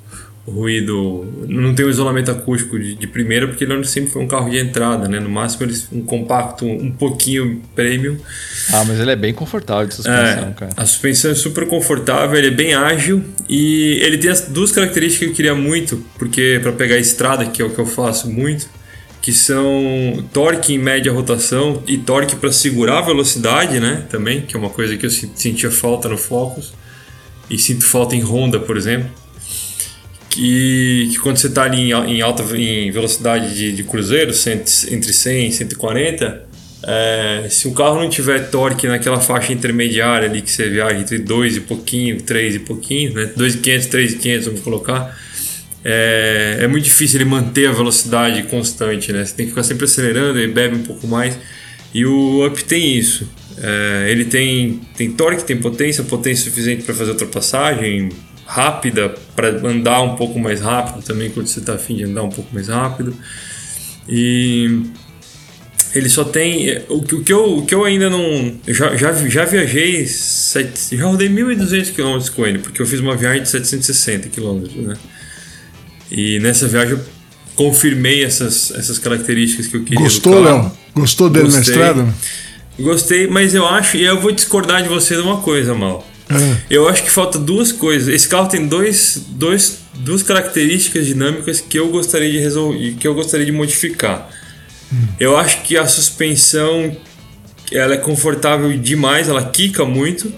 ruído, não tem o isolamento acústico de, de, primeira, porque ele sempre foi um carro de entrada, né? No máximo ele, um compacto um pouquinho premium. Ah, mas ele é bem confortável de suspensão, é, cara. A suspensão é super confortável, ele é bem ágil e ele tem as duas características que eu queria muito, porque para pegar a estrada, que é o que eu faço muito, que são torque em média rotação e torque para segurar a velocidade, né? Também, que é uma coisa que eu sentia falta no Focus e sinto falta em Honda, por exemplo que, que quando você está ali em, alta em velocidade de, de cruzeiro, entre 100 e 140, é, se o carro não tiver torque naquela faixa intermediária ali que você viaja entre 2 e pouquinho, 3 e pouquinho, né? 2,500, 3,500 vamos colocar, é, é, muito difícil ele manter a velocidade constante, né? Você tem que ficar sempre acelerando, ele bebe um pouco mais. E o Up tem isso. É, ele tem, tem torque, tem potência, potência suficiente para fazer ultrapassagem, rápida para andar um pouco mais rápido também quando você está afim de andar um pouco mais rápido. E ele só tem o que, o que, eu, o que eu ainda não já, já, já viajei sete, já rodei 1.200 km com ele porque eu fiz uma viagem de 760 km né? E nessa viagem eu confirmei essas, essas características que eu queria gostou Léo? Gostou dele Gostei. na estrada? Gostei, mas eu acho, e eu vou discordar de você de uma coisa, Mal. É. Eu acho que falta duas coisas. Esse carro tem dois, dois, duas características dinâmicas que eu gostaria de resolver, que eu gostaria de modificar. Hum. Eu acho que a suspensão ela é confortável demais, ela quica muito.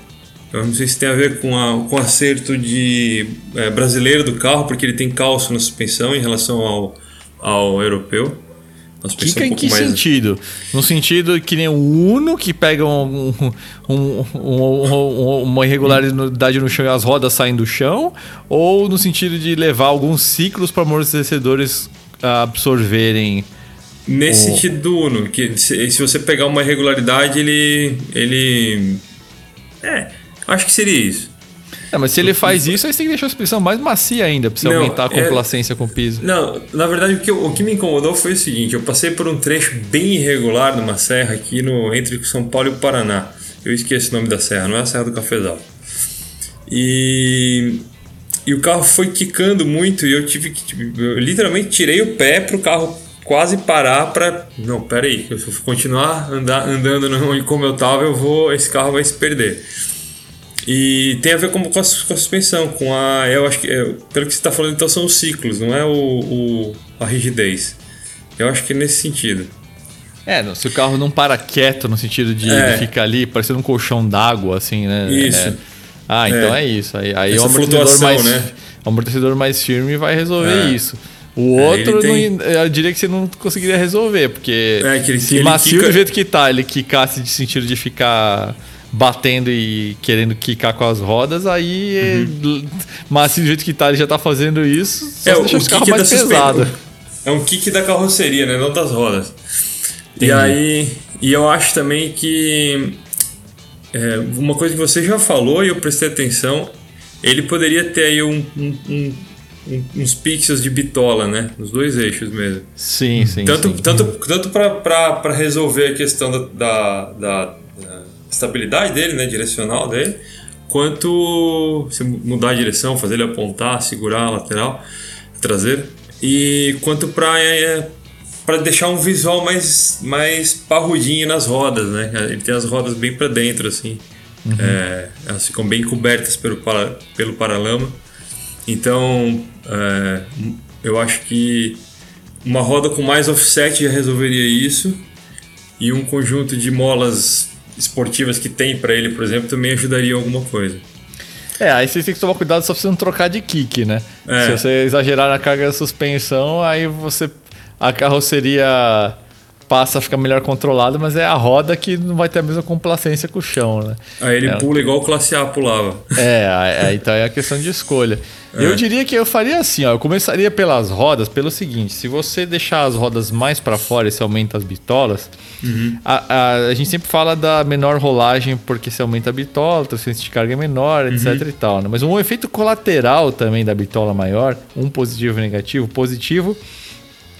Eu não sei se tem a ver com, a, com o acerto de é, brasileiro do carro, porque ele tem calço na suspensão em relação ao, ao europeu. Kika um em que mais... sentido? No sentido que nem o Uno, que pega um, um, um, uma irregularidade no chão e as rodas saem do chão? Ou no sentido de levar alguns ciclos para amortecedores absorverem. Nesse o... sentido do Uno, que se, se você pegar uma irregularidade, ele. ele. É, acho que seria isso. É, mas se ele faz isso, aí você tem que deixar a suspensão mais macia ainda, pra você não, aumentar a é- complacência é... com o piso. Não, na verdade o que, o que me incomodou foi o seguinte: eu passei por um trecho bem irregular numa serra aqui no, entre São Paulo e o Paraná. Eu esqueci o nome da serra, não é a Serra do Cafezal. E, e o carro foi quicando muito e eu tive que. Tipo, eu literalmente tirei o pé pro carro quase parar para não, pera aí, se eu continuar andar, andando no, como eu tava, eu vou, esse carro vai se perder. E tem a ver com, com, a, suspensão, com a. Eu acho que. É, pelo que você está falando, então são os ciclos, não é o, o, a rigidez. Eu acho que é nesse sentido. É, se o carro não para quieto no sentido de é. ficar ali parecendo um colchão d'água, assim, né? Isso. É. Ah, então é, é isso. Aí, aí o amortecedor mais, né? o amortecedor mais firme vai resolver é. isso. O é, outro, tem... não, eu diria que você não conseguiria resolver, porque é, ele, se macio quica... do jeito que tá, ele quicasse de sentido de ficar batendo e querendo quicar com as rodas, aí uhum. mas do jeito que tá, ele já tá fazendo isso, só é, o, o carro mais pesado. É um kick da carroceria, né? Não das rodas. Entendi. E aí, e eu acho também que é, uma coisa que você já falou e eu prestei atenção, ele poderia ter aí um, um, um uns pixels de bitola, né? Nos dois eixos mesmo. Sim, sim. Tanto, sim. tanto, tanto para resolver a questão da, da, da, estabilidade dele, né, direcional dele, quanto se mudar a direção, fazer ele apontar, segurar a lateral, traseira, e quanto para é, para deixar um visual mais mais parrudinho nas rodas, né? Ele tem as rodas bem para dentro assim. Uhum. É, elas ficam bem cobertas pelo, para, pelo paralama. Então, é, eu acho que uma roda com mais offset já resolveria isso. E um conjunto de molas esportivas que tem para ele, por exemplo, também ajudaria alguma coisa. É, aí você tem que tomar cuidado só precisando trocar de kick, né? É. Se você exagerar na carga da suspensão, aí você. A carroceria passa a ficar melhor controlada, mas é a roda que não vai ter a mesma complacência com o chão, né? Aí ele é. pula igual o Classe A pulava. É, aí, então é a questão de escolha. É. Eu diria que eu faria assim, ó, eu começaria pelas rodas, pelo seguinte, se você deixar as rodas mais para fora e você aumenta as bitolas, uhum. a, a, a, gente sempre fala da menor rolagem porque você aumenta a bitola, a transferência de carga é menor, etc uhum. e tal, né? Mas um efeito colateral também da bitola maior, um positivo e negativo, positivo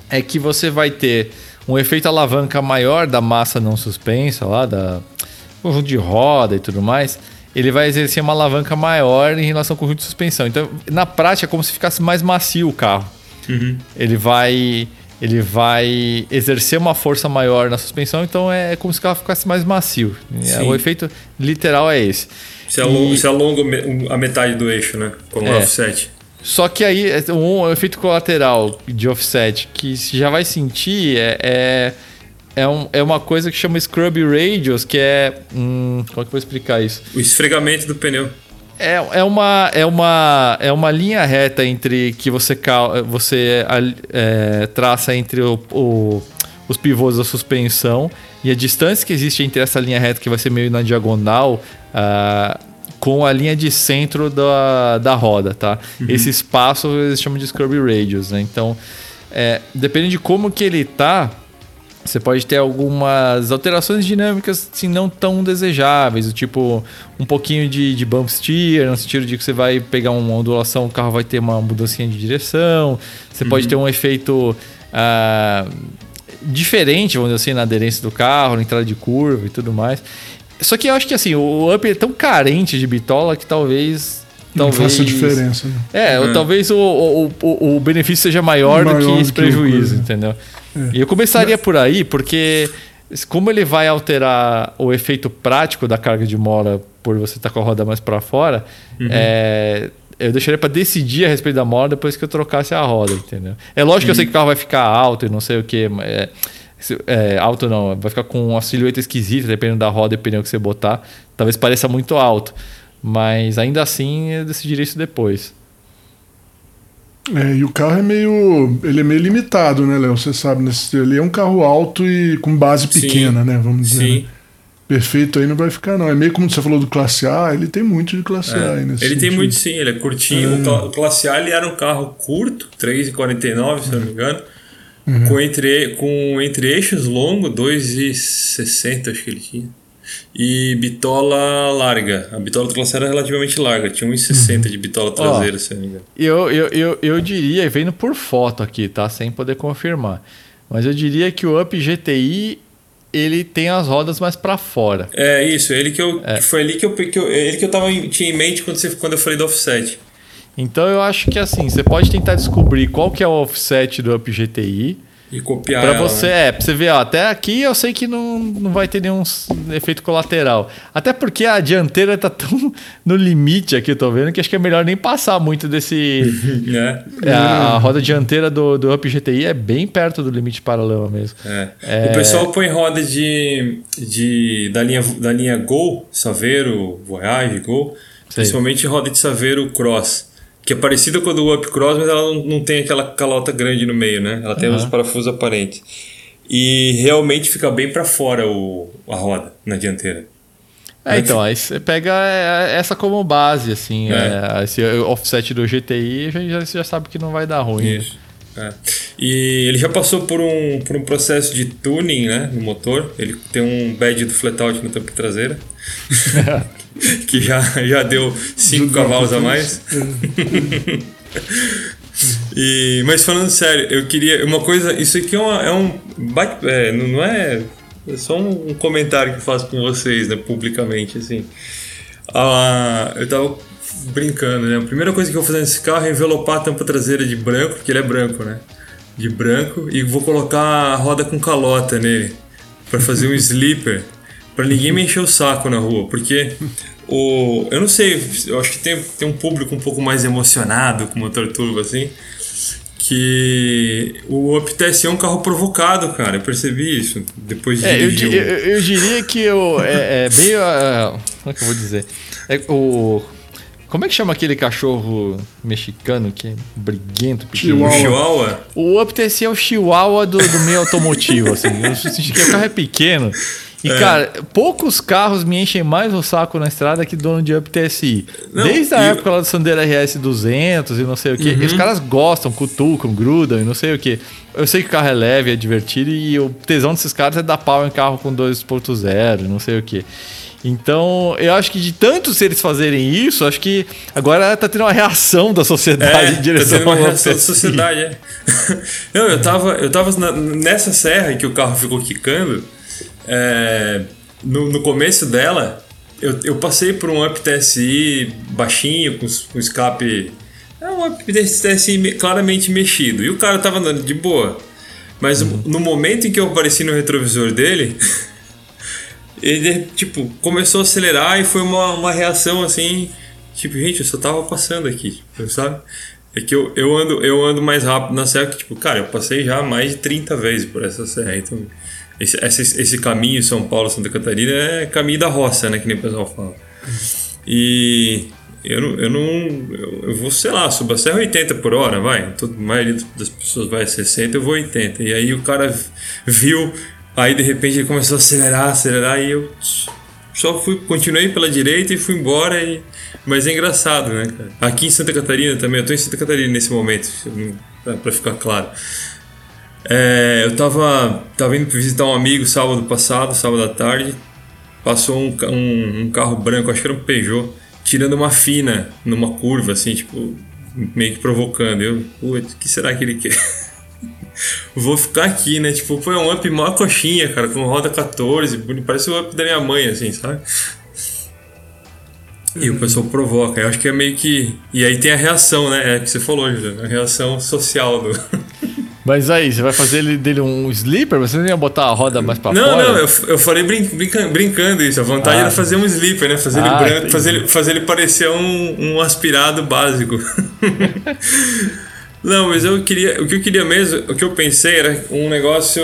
é que você vai ter um efeito alavanca maior da massa não suspensa lá, da conjunto de roda e tudo mais, ele vai exercer uma alavanca maior em relação ao conjunto de suspensão. Então, na prática, é como se ficasse mais macio o carro. Uhum. Ele vai ele vai exercer uma força maior na suspensão, então é como se o carro ficasse mais macio. Sim. O efeito literal é esse. Você alonga, E- você alonga me- a metade do eixo, né? Com o É. offset. Só que aí, é um efeito colateral de offset que já vai sentir é, é, é, um- é uma coisa que chama Scrub Radius, que é. Hum, como é que eu vou explicar isso? O esfregamento do pneu. É, é, uma, é, uma, é uma linha reta entre que você, você é, traça entre o- o- os pivôs da suspensão e a distância que existe entre essa linha reta, que vai ser meio na diagonal, ah, com a linha de centro da, da roda, tá? Esse espaço eles chamam de scrub radius, né? Então, é, dependendo de como que ele tá, você pode ter algumas alterações dinâmicas assim, não tão desejáveis, tipo um pouquinho de, de bump steer, no sentido de que você vai pegar uma ondulação, o carro vai ter uma mudancinha de direção, você pode ter um efeito ah, diferente, vamos dizer assim, na aderência do carro, na entrada de curva e tudo mais. Só que eu acho que assim, o Up é tão carente de bitola que talvez. Não talvez faça diferença. Né? é, ou talvez o, o, o, o benefício seja maior, do Maior que do esse que o prejuízo, coisa. entendeu? E eu começaria por aí, porque como ele vai alterar o efeito prático da carga de mola por você estar com a roda mais para fora, é, eu deixaria para decidir a respeito da mola depois que eu trocasse a roda, entendeu? É lógico que eu sei que o carro vai ficar alto e não sei o que, é, alto não, vai ficar com uma silhueta esquisita, dependendo da roda e pneu que você botar. Talvez pareça muito alto, mas ainda assim eu decidiria isso depois. É, e o carro é meio. Ele é meio limitado, né, Léo? Você sabe, nesse, ele é um carro alto e com base Sim. pequena, né? Vamos dizer. Sim. né? Perfeito aí não vai ficar, não. É meio como você falou do classe A, ele tem muito de classe A aí nesse É. Ele tem sentido. muito sim, ele é curtinho. O cla- O Classe A ele era um carro curto, 3,49 se não me engano. Com, entre, com entre eixos longo, 2,60 acho que ele tinha. E bitola larga. A bitola do Classe A era relativamente larga, tinha 1,60 de bitola traseira, se eu não me engano. Eu, eu, eu, eu diria, vendo por foto aqui, tá? Sem poder confirmar. Mas eu diria que o Up GTI ele tem as rodas mais para fora. É isso, ele que eu, que foi ali que eu, que eu, ele que eu tava em- tinha em mente quando, você, quando eu falei do offset. Então eu acho que assim, você pode tentar descobrir qual que é o offset do Up GTI. E copiar Pra ela, você, né? é, pra você ver, ó, até aqui eu sei que não, não vai ter nenhum efeito colateral. Até porque a dianteira tá tão no limite aqui, eu tô vendo, que acho que é melhor nem passar muito desse. né? É, a, a roda dianteira do, do Up GTI é bem perto do limite paralelo mesmo. É. É. O pessoal põe roda de, de da linha da linha Gol, Saveiro, Voyage, Gol, principalmente roda de Saveiro Cross, que é parecida com a do Up Cross, mas ela não, não tem aquela calota grande no meio, né? Ela tem os parafusos aparentes. E realmente fica bem para fora o, a roda na dianteira. É, então, aí você pega é, essa como base, assim, É. é, esse offset do GTI, já, já, você já sabe que não vai dar ruim. né? Isso. É. E ele já passou por um, por um processo de tuning né, no motor. Ele tem um badge do flatout na tampa traseira. que já, já deu 5 cavalos a mais. e, mas falando sério, eu queria. Uma coisa. Isso aqui é, uma, é um. é, não não é. É só um, um comentário que eu faço com vocês, né, publicamente, assim. Ah, eu tava brincando, né? A primeira coisa que eu vou fazer nesse carro é envelopar a tampa traseira de branco, porque ele é branco, né? De branco, e vou colocar a roda com calota nele, para fazer um sleeper, para ninguém me encher o saco na rua, porque o. Eu não sei, eu acho que tem, tem um público um pouco mais emocionado com motor turbo assim. Que o Up TSI é um carro provocado, cara. Eu percebi isso depois de É, eu, eu, eu diria que eu, é, é bem. ah, como é que eu vou dizer? É, o, como é que chama aquele cachorro mexicano que é briguento, pequeno? o Chihuahua. Chihuahua. O Up TSI é o chihuahua do, do meio automotivo, assim. Eu senti que o carro é pequeno. E, cara, poucos carros me enchem mais o saco na estrada que dono de Up TSI. Não, Desde a e- Uhum. época lá do Sandero RS 200 e não sei o que. E os caras gostam, cutucam, grudam e não sei o que. Eu sei que o carro é leve, é divertido e o tesão desses caras é dar pau em carro com 2.0 e não sei o que. Então, eu acho que de tantos eles fazerem isso, acho que agora tá tendo uma reação da sociedade em direção tá tendo uma ao reação da sociedade, é. Não, eu tava, eu tava na- nessa serra que o carro ficou quicando. É, no, no começo dela, eu, eu passei por um up TSI baixinho, com, com escape. É um up TSI claramente mexido. E o cara tava andando de boa. Mas uhum. no momento em que eu apareci no retrovisor dele, ele, tipo, começou a acelerar e foi uma, uma reação assim. Tipo, gente, eu só tava passando aqui, sabe? É que eu, eu, ando, eu ando mais rápido na serra que, tipo, cara, eu passei já mais de 30 vezes por essa serra. Então, esse, esse, esse caminho São Paulo-Santa Catarina é caminho da roça, né? Que nem o pessoal fala. E eu não, eu não. Eu vou, sei lá, subo a serra 80 por hora, vai. Toda, a maioria das pessoas vai a 60, eu vou 80. E aí o cara viu, aí de repente ele começou a acelerar, acelerar, e eu só fui, continuei pela direita e fui embora. E, mas é engraçado, né, cara? Aqui em Santa Catarina também, eu tô em Santa Catarina nesse momento, para ficar claro. É, eu tava, tava indo visitar um amigo sábado passado, sábado à tarde. Passou um, um, um carro branco, acho que era um Peugeot, tirando uma fina numa curva, assim, tipo, meio que provocando. Eu, putz, o que será que ele quer? Vou ficar aqui, né? Tipo, foi um up mó coxinha, cara, com roda 14, parece o up da minha mãe, assim, sabe? E o pessoal provoca. Eu acho que é meio que. E aí tem a reação, né? É que você falou, Juliano, a reação social do. Mas aí, você vai fazer dele um sleeper? Você não ia botar a roda mais pra não, fora? Não, não, eu, eu falei brin brincando, brincando isso. A vontade ah, era fazer um sleeper, né? Fazer, ah, ele, branco, fazer, ele, fazer ele parecer um, um aspirado básico. Não, mas eu queria. O que eu queria mesmo, o que eu pensei era um negócio.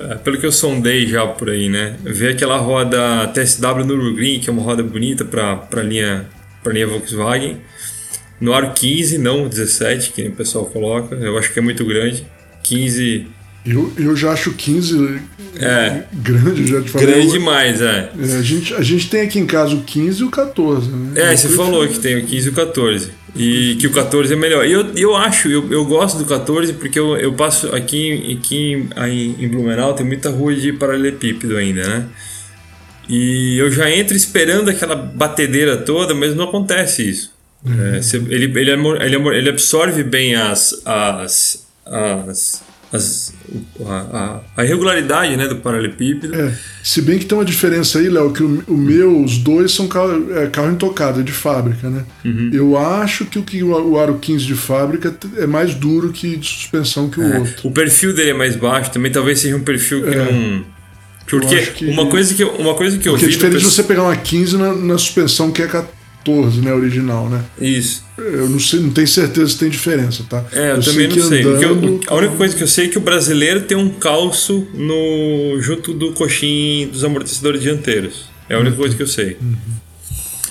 Eh, pelo que eu sondei já por aí, né? Ver aquela roda TSW Nürburgring, que é uma roda bonita para linha, pra linha Volkswagen. No aro 15, não 17, que o pessoal coloca. Eu acho que é muito grande. 15. Eu, eu já acho 15 é, grande, já te falei. Grande demais, é. é. a, gente, a gente tem aqui em casa o 15 e o 14, né? É, você falou que tem o 15 e o 14. E que o 14 é melhor. E eu, eu acho, eu, eu gosto do 14 porque eu, eu passo aqui, aqui em, em Blumenau, tem muita rua de paralelepípedo ainda, né? E eu já entro esperando aquela batedeira toda, mas não acontece isso. Uhum. É, ele, ele, ele, ele absorve bem as, as, as as, a, a, irregularidade né, do paralelepípedo. É, se bem que tem uma diferença aí, Léo, que o, o, meu, os dois são carro, é, carro intocado, é de fábrica, né? Uhum. Eu acho que o, que o Aro 15 de fábrica é mais duro que de suspensão que o é. outro. O perfil dele é mais baixo, também talvez seja um perfil que é. não. Porque que... uma coisa que eu, uma coisa que eu Porque vi. é diferente de você pegar uma 15 na, na suspensão que é 14, né? Original, né? Isso. Eu não sei, não tenho certeza se tem diferença, tá? É, eu, eu também não sei. Andando... Eu, a única coisa que eu sei é que o brasileiro tem um calço no junto do coxim dos amortecedores dianteiros. É a única uhum. coisa que eu sei. Uhum.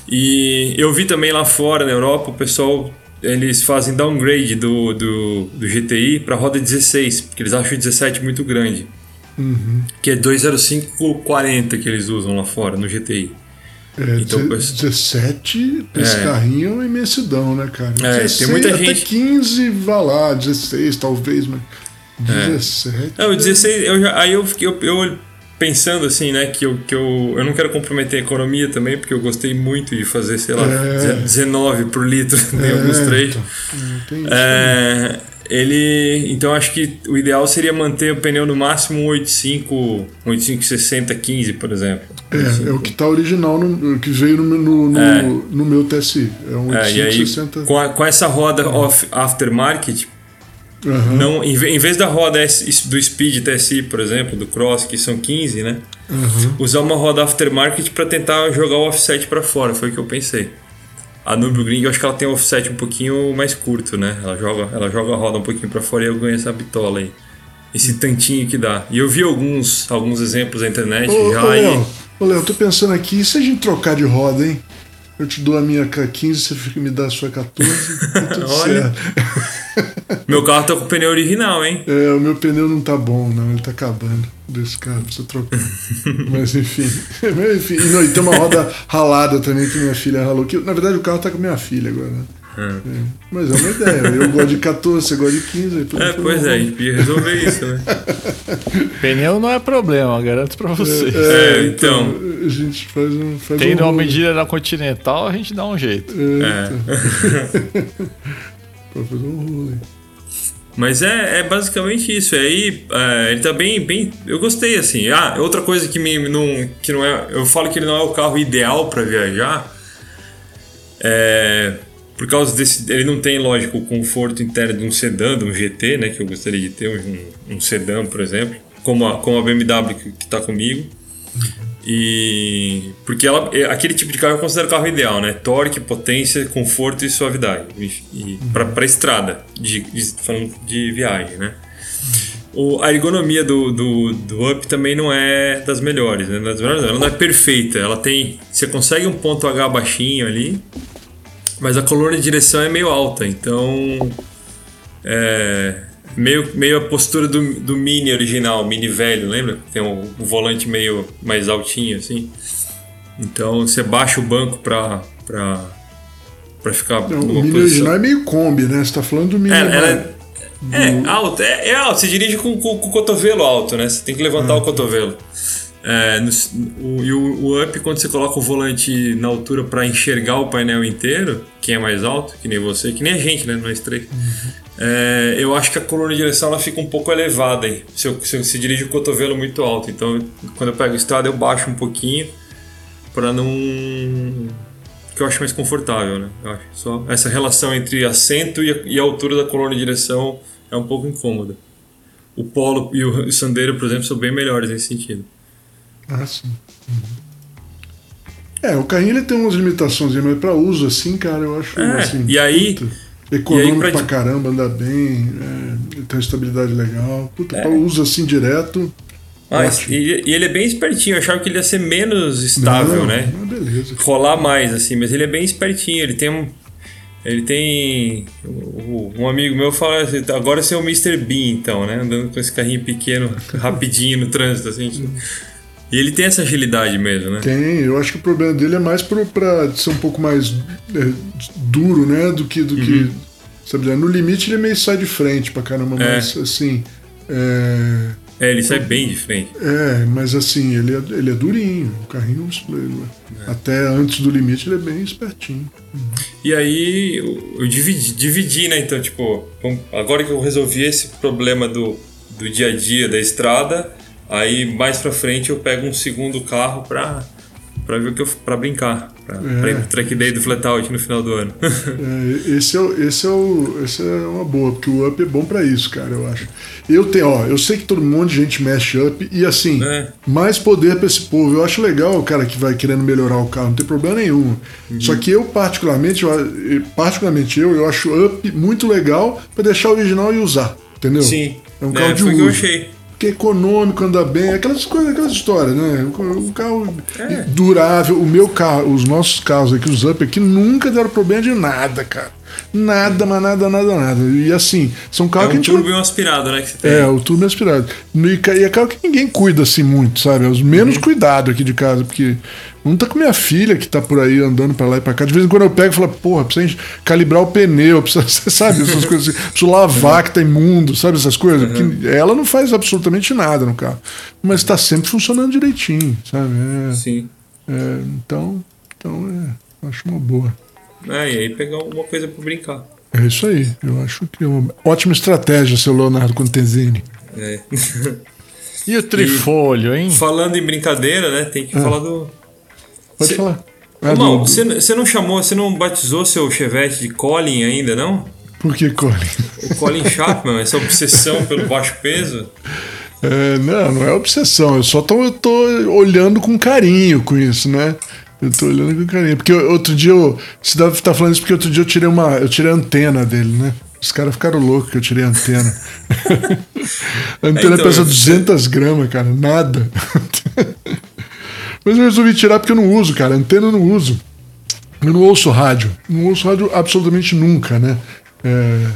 E eu vi também lá fora, na Europa, o pessoal eles fazem downgrade do, do, do GTI para roda 16, porque eles acham o 17 muito grande. Uhum. Que é 20540 que eles usam lá fora no GTI. É, então, 17, esse é. carrinho é uma imensidão, né, cara? É, 16, tem muita até gente. 15, vá lá, 16 talvez, mas. 17. É, o 16, eu já, aí eu fiquei eu, eu, pensando assim, né, que, eu, que eu, eu não quero comprometer a economia também, porque eu gostei muito de fazer, sei lá, é. 19 por litro em é, alguns trechos. Então, é, ele. Então acho que o ideal seria manter o pneu no máximo 85, 85 60 15, por exemplo. É, é o que está original, no, que veio no, no, no, é. no meu TSI. É um 85 é, Com, a, com essa roda off aftermarket, Uhum. Não, em, vez da roda do Speed TSI, por exemplo, do Cross, que são 15, né? Uhum. Usar uma roda aftermarket para tentar jogar o offset para fora, foi o que eu pensei. A Nürburgring, eu acho que ela tem um offset um pouquinho mais curto, né? Ela joga, ela joga a roda um pouquinho para fora e eu ganho essa bitola aí. Esse tantinho que dá. E eu vi alguns, alguns exemplos na internet ô, já. Ô, Léo, ô, Léo, tô pensando aqui, e se a gente trocar de roda, hein? Eu te dou a minha 15, você fica, me dá a sua 14. Olha. Meu carro tá com o pneu original, hein? É, o meu pneu não tá bom, não. Ele tá acabando desse carro, precisa trocar. Mas enfim. Mas, enfim. E, não, e tem uma roda ralada também que minha filha ralou. Que, na verdade, o carro tá com minha filha agora. Né? É. Mas é uma ideia. Eu gosto de 14, você gosta de 15. É, pois é, a gente podia resolver isso, né? Pneu não é problema, garanto pra vocês. É, é então, então. A gente faz um. Faz Tem um uma medida na Continental, a gente dá um jeito. É. é. Então. pra fazer um rolo Mas é, é basicamente isso. Aí é, ele tá bem, bem. Eu gostei assim. Ah, outra coisa que me não, que não é. Eu falo que ele não é o carro ideal para viajar. É, por causa desse. Ele não tem, lógico, o conforto interno de um sedã, de um GT, né? Que eu gostaria de ter, um, um sedã, por exemplo. Como a, como a BMW que, que tá comigo. E. Porque ela, é, aquele tipo de carro eu considero o carro ideal, né? Torque, potência, conforto e suavidade. E, e para estrada, de, de, falando de viagem, né? O, a ergonomia do, do, do Up também não é das melhores, né? Ela não é perfeita. Ela tem. Você consegue um ponto H baixinho ali, mas a coluna de direção é meio alta, então. É, meio, meio a postura do, do Mini original, Mini velho, lembra? Tem um, um volante meio mais altinho assim. Então você baixa o banco pra, pra, pra ficar. Não, o Mini original é meio Kombi, né? Você tá falando do Mini. É, ela, é, do... é alto, é, é, alto. Você dirige com, com, com, o cotovelo alto, né? Você tem que levantar ah. o cotovelo. É, no, o, e o, o, up, quando você coloca o volante na altura para enxergar o painel inteiro, quem é mais alto, que nem você, que nem a gente, né? Nós três. Uhum. É, eu acho que a coluna de direção ela fica um pouco elevada hein? Se, eu, se, eu, se dirige o cotovelo muito alto. Então, quando eu pego estrada, eu baixo um pouquinho para não. que eu acho mais confortável, né? Eu acho. Só essa relação entre assento e a, e a altura da coluna de direção é um pouco incômoda. O Polo e o Sandero, por exemplo, são bem melhores nesse sentido. Ah, sim. Uhum. É, o carrinho ele tem umas limitações, mas para uso assim, cara, eu acho é, assim. E aí, puta, econômico e aí pra... pra caramba, anda bem, é, tem uma estabilidade legal. Puta, é. uso assim direto. Mas, e, e, ele é bem espertinho, eu achava que ele ia ser menos estável, Não, né? Beleza. Rolar mais, assim, mas ele é bem espertinho, ele tem um. Ele tem. Um amigo meu fala assim, agora você é o Mr. Bean, então, né? Andando com esse carrinho pequeno, rapidinho no trânsito, assim. E ele tem essa agilidade mesmo, né? Tem, eu acho que o problema dele é mais para ser um pouco mais é, duro, né? Do que. Do uhum. que sabe, no limite ele é meio sai de frente pra caramba, é. mas assim. É, é, ele sai bem de frente. É, mas assim, ele é, ele é durinho. O carrinho, é. até antes do limite, ele é bem espertinho. Uhum. E aí, eu, eu dividi, dividi, né? Então, tipo, agora que eu resolvi esse problema do, do dia a dia da estrada, Aí mais pra frente eu pego um segundo carro pra, pra ver o que eu. pra brincar. Pra, é. pra ir pro track day do flatout no final do ano. é, esse, é, o, esse, é o, esse é uma boa, porque o up é bom para isso, cara, eu acho. Eu tenho, ó, eu sei que todo mundo de gente mexe up e assim, é. mais poder para esse povo. Eu acho legal o cara que vai querendo melhorar o carro, não tem problema nenhum. Uhum. Só que eu, particularmente, eu, particularmente eu, eu acho up muito legal para deixar original e usar. Entendeu? Sim. É um carro é, de uso. que eu achei que é econômico, anda bem, aquelas coisas, aquelas histórias, né? Um carro é. durável. O meu carro, os nossos carros aqui, os Up aqui, nunca deram problema de nada, cara. Nada, mas nada, nada, nada. E assim, são carros é um que a gente. turbo aspirado, né? É, o turbo aspirado. E é carro que ninguém cuida assim muito, sabe? É os menos uhum. cuidado aqui de casa, porque um tá com minha filha que tá por aí andando para lá e pra cá. De vez em quando eu pego e falo, porra, precisa calibrar o pneu, precisa, sabe, essas coisas assim. Preciso lavar que tá imundo, sabe, essas coisas. Uhum. ela não faz absolutamente nada no carro. Mas tá sempre funcionando direitinho, sabe? É, Sim. É, então, então é, acho uma boa. É, e aí pegar alguma coisa para brincar. É isso aí. Eu acho que é uma ótima estratégia, seu Leonardo Contenzini. É. e o trifolho, hein? Falando em brincadeira, né? Tem que ah. falar do Pode Cê, falar. Não, você, você não chamou, você não batizou seu Chevette de Colin ainda, não? Por que Colin? O Colin Chapman, essa obsessão pelo baixo peso? É, não, não é obsessão, eu só tô, eu tô olhando com carinho com isso, né? Eu tô olhando com carinho. Porque outro dia eu. Você deve estar falando isso porque outro dia eu tirei uma. Eu tirei a antena dele, né? Os caras ficaram loucos que eu tirei a antena. a antena então, pesa 200 gramas, cara, nada. Mas eu resolvi tirar porque eu não uso, cara. Antena eu não uso. Eu não ouço rádio. Não ouço rádio absolutamente nunca, né? É,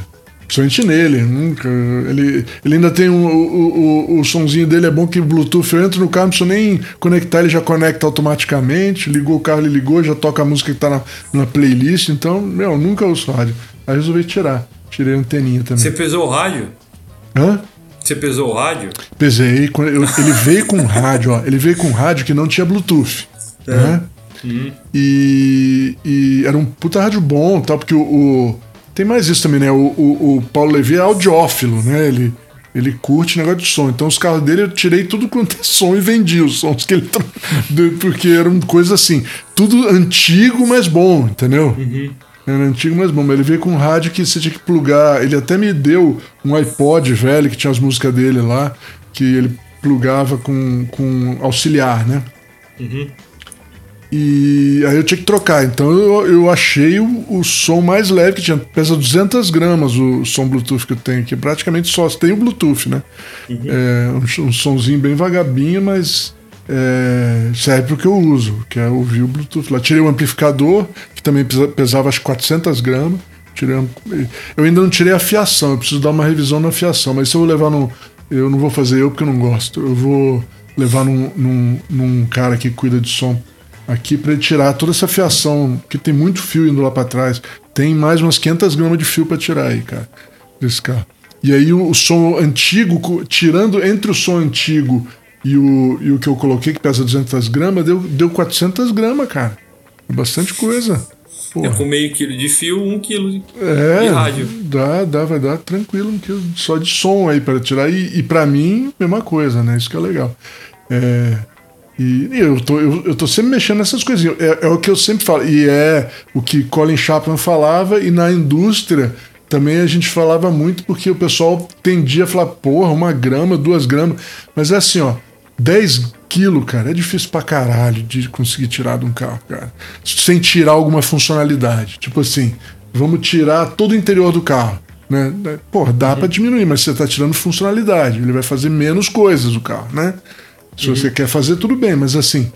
principalmente nele, nunca. Ele, ele ainda tem um, o, o, o sonzinho dele é bom que Bluetooth eu entro no carro, não preciso nem conectar, ele já conecta automaticamente. Ligou o carro, ele ligou, já toca a música que tá na, na playlist. Então, meu, nunca ouço rádio. Aí resolvi tirar. Tirei a anteninha também. Você pesou o rádio? Hã? Você pesou o rádio? Pesei. ele veio com rádio, ó. Ele veio com rádio que não tinha Bluetooth. É. Né? Uhum. E, e, era um puta rádio bom, tal, porque o, o, tem mais isso também, né? O, o, o Paulo Levi é audiófilo, né? Ele, ele curte negócio de som. Então os carros dele eu tirei tudo quanto é som e vendi os sons que ele. Porque eram coisas assim. Tudo antigo, mas bom, entendeu? Uhum. Era antigo, mas bom. Ele veio com um rádio que você tinha que plugar. Ele até me deu um iPod velho que tinha as músicas dele lá, que ele plugava com, com auxiliar, né? Uhum. E aí eu tinha que trocar. Então eu, eu achei o, o, som mais leve que tinha. Pesa 200 gramas o som Bluetooth que eu tenho aqui. Praticamente só tem o Bluetooth, né? Uhum. É, um, um sonzinho bem vagabinho, mas é, serve para o que eu uso, que é ouvir o Bluetooth. Lá tirei o amplificador, que também pesava acho 400 gramas. Tirei, eu ainda não tirei a fiação, eu preciso dar uma revisão na fiação, mas se eu vou levar no. Eu não vou fazer eu porque eu não gosto. Eu vou levar num, num, num cara que cuida de som aqui para tirar toda essa fiação, que tem muito fio indo lá para trás. Tem mais umas 500 gramas de fio para tirar aí, cara, desse carro. E aí o, o, som antigo, tirando entre o som antigo e o, e o que eu coloquei, que pesa 200 gramas, deu, deu 400 gramas, cara. É bastante coisa. Porra. É com meio quilo de fio, um quilo de, é, de rádio. Dá, dá, vai dar tranquilo um quilo só de som aí para tirar. E, e para mim, mesma coisa, né? Isso que é legal. É, e, e eu, tô, eu, eu tô sempre mexendo nessas coisinhas. É, é, o que eu sempre falo. E é o que Colin Chapman falava, e na indústria também a gente falava muito, porque o pessoal tendia a falar, porra, uma grama, duas gramas. Mas é assim, ó, 10 quilos, cara, é difícil pra caralho de conseguir tirar de um carro, cara. Sem tirar alguma funcionalidade. Tipo assim, vamos tirar todo o interior do carro. Né? Porra, dá uhum. para diminuir, mas você tá tirando funcionalidade. Ele vai fazer menos coisas o carro, né? Se uhum. você quer fazer, tudo bem, mas assim,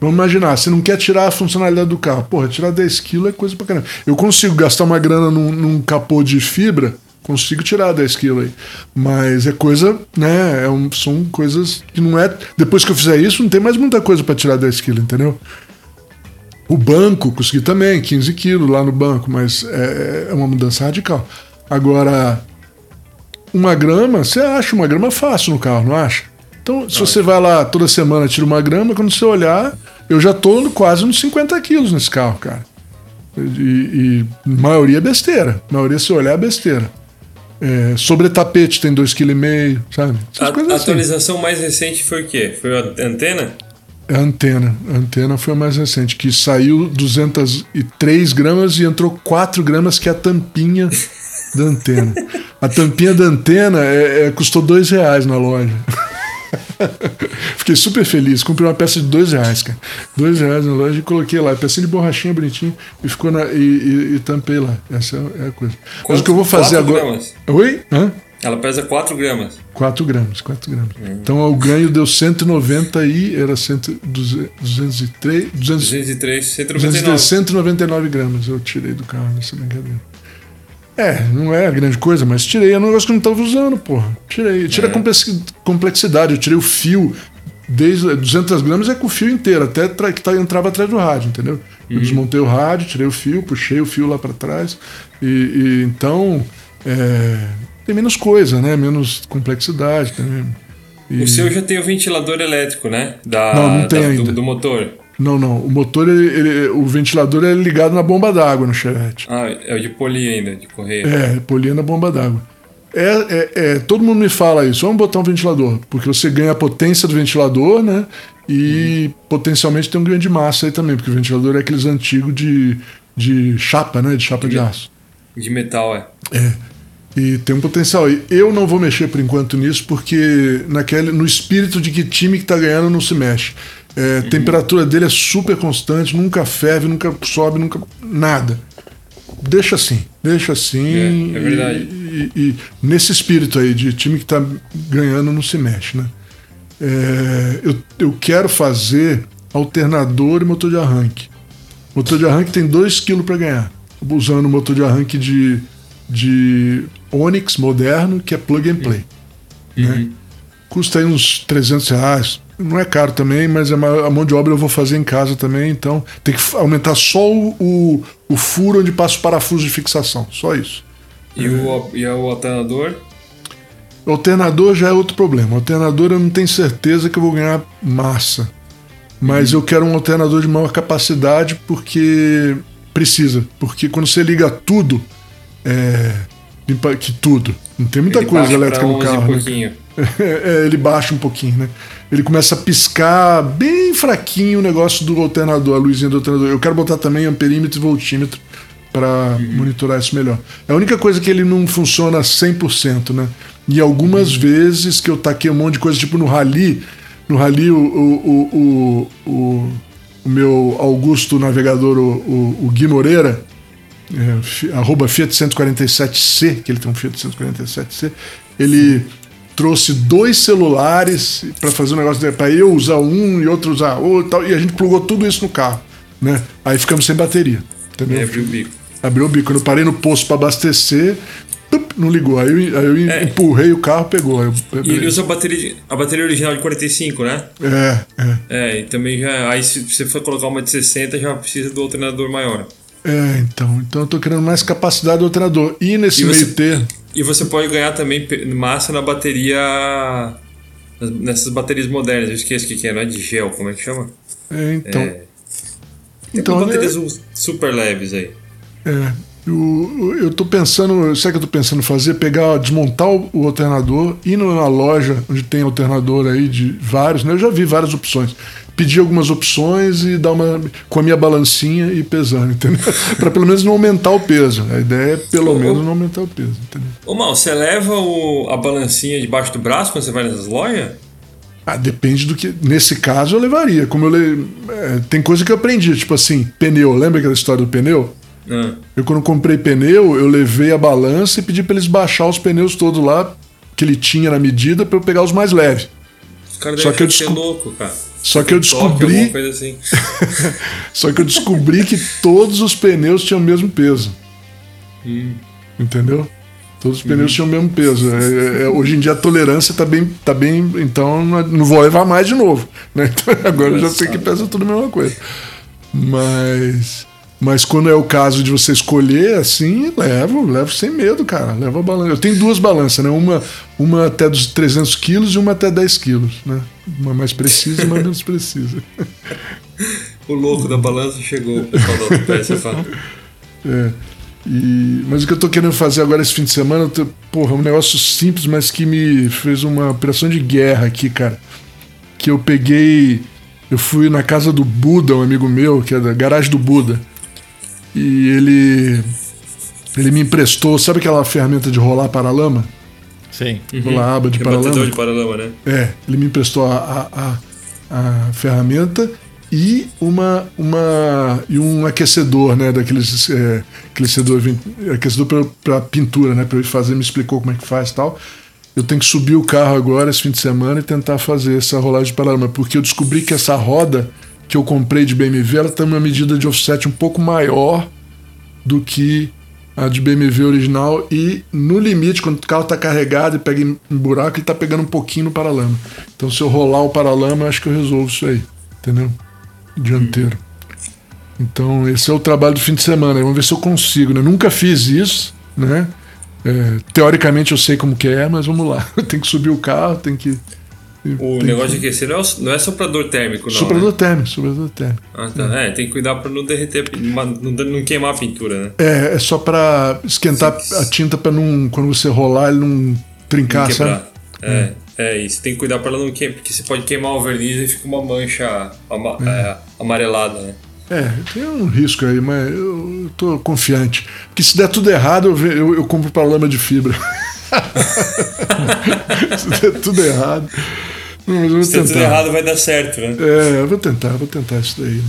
vamos imaginar, você não quer tirar a funcionalidade do carro. Porra, tirar 10 quilos é coisa pra caramba. Eu consigo gastar uma grana num, num capô de fibra, consigo tirar 10 quilos aí. Mas é coisa, né? É um, são coisas que não é. Depois que eu fizer isso, não tem mais muita coisa para tirar 10 quilos, entendeu? O banco, consegui também, 15 quilos lá no banco, mas é, é uma mudança radical. Agora, uma grama, você acha uma grama fácil no carro, não acha? Então, se você vai lá toda semana, tira uma grama, quando você olhar, eu já tô quase uns 50 quilos nesse carro, cara. E, e maioria é besteira. A maioria, se olhar, é besteira. É, sobre tapete tem 2,5 kg, sabe? Essas a, a assim. atualização mais recente foi o quê? Foi a antena? É a antena. A antena foi a mais recente, que saiu 203 gramas e entrou 4 gramas, que é a tampinha da antena. A tampinha da antena é, é, custou 2 reais na loja. Fiquei super feliz. Comprei uma peça de dois reais, cara. Dois reais na loja e coloquei lá. Pecinha de borrachinha bonitinho e ficou na. E, e, e tampei lá. Essa é a coisa. Quanto? Mas o que eu vou fazer agora. Gramas? Oi? Hã? Ela pesa 4 gramas. 4 gramas, 4 gramas. Hum. Então o ganho deu 190 e era 100, 203. 200, 203, 199. 199 gramas eu tirei do carro nessa brincadeira. É, não é a grande coisa, mas tirei. É um negócio que eu não estava usando, porra. Tirei. Tirei é. a complexidade. Eu tirei o fio. Desde 200 gramas é com o fio inteiro, até que tá, entrava atrás do rádio, entendeu? Eu uhum. desmontei o rádio, tirei o fio, puxei o fio lá para trás. E, e, então. É, tem menos coisa, né? Menos complexidade também. E... O seu já tem o ventilador elétrico, né? Da, não, não tem da, ainda. Do, do motor. Não, não. O motor, ele, ele, o ventilador é ligado na bomba d'água no Chevette. Ah, é o de polir ainda, de correr. É, polir na bomba d'água. É, é, é, todo mundo me fala isso. Vamos botar um ventilador, porque você ganha a potência do ventilador, né? E uhum. potencialmente tem um ganho de massa aí também, porque o ventilador é aqueles antigos de, de chapa, né? De chapa de, de aço. De metal, é. É. E tem um potencial. E eu não vou mexer por enquanto nisso, porque naquele, no espírito de que time que tá ganhando não se mexe. É, uhum. temperatura dele é super constante, nunca ferve, nunca sobe, nunca. nada. Deixa assim, deixa assim. É, é verdade. E, e, e, nesse espírito aí de time que está ganhando não se mexe, né? É, eu, eu quero fazer alternador e motor de arranque. Motor de arranque tem 2 kg para ganhar. Usando o motor de arranque de, de Onix moderno, que é plug and play. Uhum. Né? Custa aí uns 300 reais, não é caro também, mas a mão de obra eu vou fazer em casa também, então tem que aumentar só o, o, o furo onde passa o parafuso de fixação, só isso. E, o, e o alternador? O alternador já é outro problema. O alternador eu não tenho certeza que eu vou ganhar massa. Mas uhum. eu quero um alternador de maior capacidade porque precisa. Porque quando você liga tudo, É, limpa que tudo. Não tem muita Ele coisa elétrica no 11 carro. né? Pouquinho. É, ele baixa um pouquinho, né? Ele começa a piscar bem fraquinho o negócio do alternador, a luzinha do alternador. Eu quero botar também amperímetro e voltímetro para monitorar isso melhor. É a única coisa que ele não funciona 100%, né? E algumas vezes que eu taquei um monte de coisa, tipo no Rally, no Rally o, o, o, o, o, meu Augusto navegador, o, o, Gui Moreira, é, arroba Fiat 147C, que ele tem um Fiat 147C, ele trouxe dois celulares para fazer um negócio para eu usar um e outro usar outro, e tal, e a gente plugou tudo isso no carro, né? Aí ficamos sem bateria, entendeu? E abriu o bico. Abriu o bico. Quando eu parei no posto para abastecer, não ligou. Aí eu, aí eu É. empurrei o carro, pegou. Eu- E ele usa a bateria, a bateria original de 45, né? É, é. É, e também já. Aí se você for colocar uma de 60, já precisa do alternador maior. É, então. Então eu tô querendo mais capacidade do alternador. E nesse E meio você-. E você pode ganhar também massa na bateria. Nessas baterias modernas, eu esqueço o que, que é, não é de gel, como é que chama? É, então. É. Tem Então, baterias super leves aí. É. Eu, eu tô pensando, sabe o que eu tô pensando em fazer? Pegar, desmontar o, o alternador, ir numa loja onde tem alternador aí de vários, né? Eu já vi várias opções. Pedir algumas opções e dar uma. com a minha balancinha e pesando, entendeu? Pra pelo menos não aumentar o peso. A ideia é pelo Ô, menos não aumentar o peso, entendeu? Ô Mal, você leva o- a balancinha debaixo do braço quando você vai nessas lojas? Ah, depende do que. Nesse caso eu levaria. Como eu le... é, tem coisa que eu aprendi, tipo assim, pneu. Lembra aquela história do pneu? Ah, Eu, quando comprei pneu, eu levei a balança e pedi pra eles baixar os pneus todos lá que ele tinha na medida pra eu pegar os mais leves. os caras devem ser desco- louco, cara. Só que eu descobri, assim. só que eu descobri que todos os pneus tinham o mesmo peso. Entendeu? Todos os pneus tinham o mesmo peso. É, é, é, hoje em dia a tolerância tá bem, tá bem, então não não vou levar mais de novo. né? Então, agora eu já sei que pesa tudo a mesma coisa. Mas, mas quando é o caso de você escolher, assim, levo, levo sem medo, cara. Levo a balança. Eu tenho duas balanças, né? Uma, uma até dos 300 quilos e uma até 10 quilos, né? Uma mais precisa e uma menos precisa. O louco da balança chegou, o pessoal da autopeça fala. É. E, mas o que eu tô querendo fazer agora esse fim de semana, tô- porra, um negócio simples, mas que me fez uma operação de guerra aqui, cara. Que eu peguei. Eu fui na casa do Buda, um amigo meu, que é da garagem do Buda. E ele. Ele me emprestou, sabe aquela ferramenta de rolar paralama? Sim. Rolar aba de É paralama? de paralama, né? É, ele me emprestou a, a, a, a ferramenta e uma, uma e um aquecedor, né, daqueles é, aquecedor, aquecedor para pintura, né, para ele fazer, me explicou como é que faz e tal. Eu tenho que subir o carro agora esse fim de semana e tentar fazer essa rolagem de paralama, porque eu descobri que essa roda que eu comprei de BMW, ela tem uma medida de offset um pouco maior do que a de BMW original e no limite, quando o carro está carregado e pega em buraco, ele está pegando um pouquinho no paralama. Então se eu rolar o paralama, eu acho que eu resolvo isso aí, entendeu? Dianteiro. Então esse é o trabalho do fim de semana. Vamos ver se eu consigo. Né? Nunca fiz isso, né? É, teoricamente eu sei como que é, mas vamos lá. tem que subir o carro, tem que. O negócio de que... aquecer não é, não é soprador térmico, não. Soprador né? térmico, soprador térmico. Ah, tá. É, tem que cuidar pra não derreter, não, não queimar a pintura, né? É, é só para esquentar a tinta para não, quando você rolar, ele não trincar, Não sabe? É, é, e você tem que cuidar pra ela não queimar, porque você pode queimar o verniz e fica uma mancha ama- é, amarelada, né? É, tem um risco aí, mas eu, tô confiante. Porque se der tudo errado, eu, eu, eu compro para lama de fibra. se der tudo errado. Não, Se der tudo errado, vai dar certo, né? É, eu vou tentar, vou tentar isso daí. né?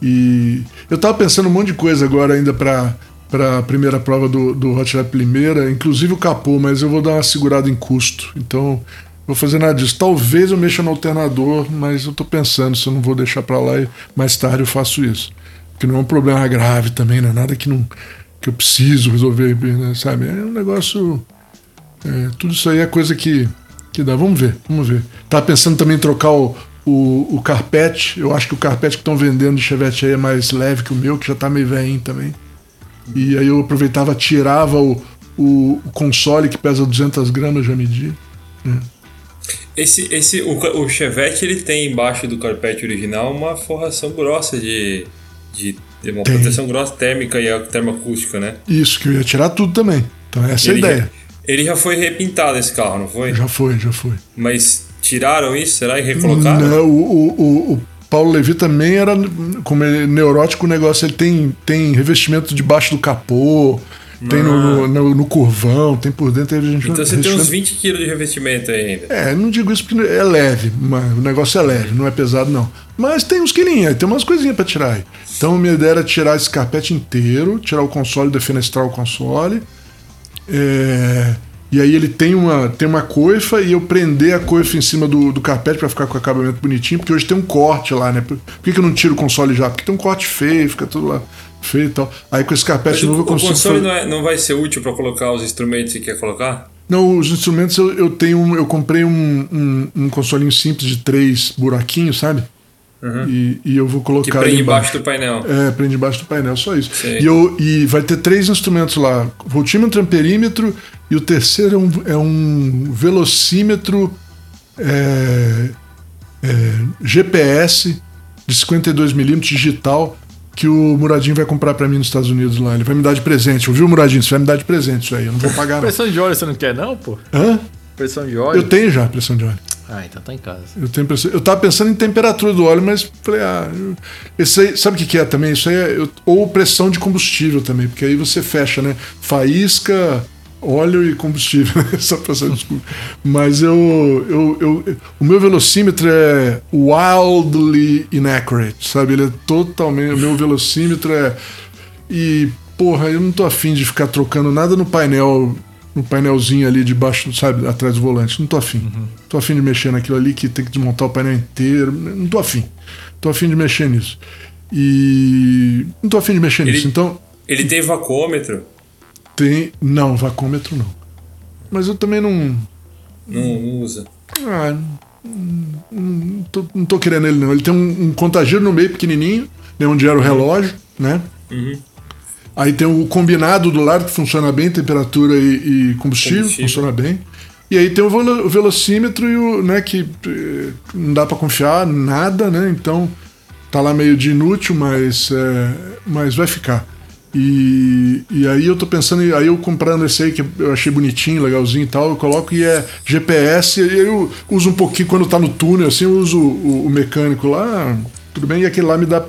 E eu tava pensando um monte de coisa agora ainda pra, pra primeira prova do, do Hot Lap Limeira, inclusive o capô, mas eu vou dar uma segurada em custo. Então, vou fazer nada disso. Talvez eu mexa no alternador, mas eu tô pensando se eu não vou deixar pra lá e mais tarde eu faço isso. Porque não é um problema grave também, não é nada que, não, que eu preciso resolver, né, sabe? É um negócio. é, tudo isso aí é coisa que, que dá. Vamos ver, vamos ver. Tava pensando também em trocar o, o, o carpete. Eu acho que o carpete que estão vendendo de Chevette aí é mais leve que o meu, que já tá meio velhinho também. E aí eu aproveitava, tirava o, o, o console que pesa 200 gramas, já medi. Esse, esse, o, o Chevette ele tem embaixo do carpete original uma forração grossa de, de Tem uma Tem. proteção grossa térmica e termoacústica, né? Isso, que eu ia tirar tudo também. Então essa é a Ele- ideia. Ele já foi repintado esse carro, não foi? Já foi, já foi. Mas tiraram isso, será? E recolocaram? Não, o, o, o, Paulo Levi também era, como ele neurótico, o negócio ele tem, tem revestimento debaixo do capô, tem no, no, no- no curvão, tem por dentro. Tem Então você tem uns revestimento- 20 quilos de revestimento ainda. É, não digo isso porque é leve, mas o negócio é leve, não é pesado não. Mas tem uns quilinhos, aí, tem umas coisinhas pra tirar aí. Então minha ideia era tirar esse carpete inteiro, tirar o console, defenestrar o console. É, e aí ele tem uma, tem uma coifa e eu prender a coifa em cima do, do carpete pra ficar com o acabamento bonitinho, porque hoje tem um corte lá, né? Por, que, que eu não tiro o console já? Porque tem um corte feio, fica tudo lá feio e tal. Aí com esse carpete o, novo eu o consigo console fazer- não, é- não vai ser útil pra colocar os instrumentos que quer colocar? Não, os instrumentos eu, eu tenho. Eu comprei um, um, um consolinho simples de três buraquinhos, sabe? E, e eu vou Que colocar. prende ali embaixo do painel. É, prende embaixo do painel, só isso. Sei. E, eu, e vai ter três instrumentos lá: voltímetro, amperímetro, e o terceiro é um, é um velocímetro é, é, GPS de 52mm digital que o Muradinho vai comprar pra mim nos Estados Unidos lá. Ele vai me dar de presente. Ouviu, Muradinho? Você vai me dar de presente isso aí. Eu não vou pagar, não. Pressão de óleo você não quer, não, pô? Hã? Pressão de óleo? Eu tenho já pressão de óleo. Ah, então tá em casa. Eu, tenho eu tava pensando em temperatura do óleo, mas falei, ah, eu- esse aí, sabe o que, que é também? Isso aí é. eu- ou pressão de combustível também, porque aí você fecha, né? Faísca, óleo e combustível, né? Essa pressão de combustível. Mas eu, eu, eu- O meu velocímetro é wildly inaccurate, sabe? Ele é totalmente. O meu velocímetro é. E, porra, eu não tô afim de ficar trocando nada no painel. No painelzinho ali debaixo, sabe, atrás do volante. Não tô afim. Tô afim de mexer naquilo ali que tem que desmontar o painel inteiro. Não tô afim. Tô afim de mexer nisso. E. Não tô afim de mexer Ele- nisso. Então, Ele tem vacômetro? tem. Não, vacômetro não. Mas eu também não. Não usa. Ah, não, tô, não tô querendo ele, não. Ele tem um, um contagiro no meio pequenininho, né, onde era o relógio, né? Aí tem o combinado do lado que funciona bem, temperatura e, e combustível, Combustível. funciona bem. E aí tem o, velo- o velocímetro e o, né, que eh, não dá pra confiar nada, né? Então tá lá meio de inútil, mas, é, mas vai ficar. E, e aí eu tô pensando, aí eu comprando esse aí que eu achei bonitinho, legalzinho e tal, eu coloco e é GPS, e eu uso um pouquinho quando tá no túnel, assim, eu uso o, o mecânico lá, tudo bem, e aquele lá me dá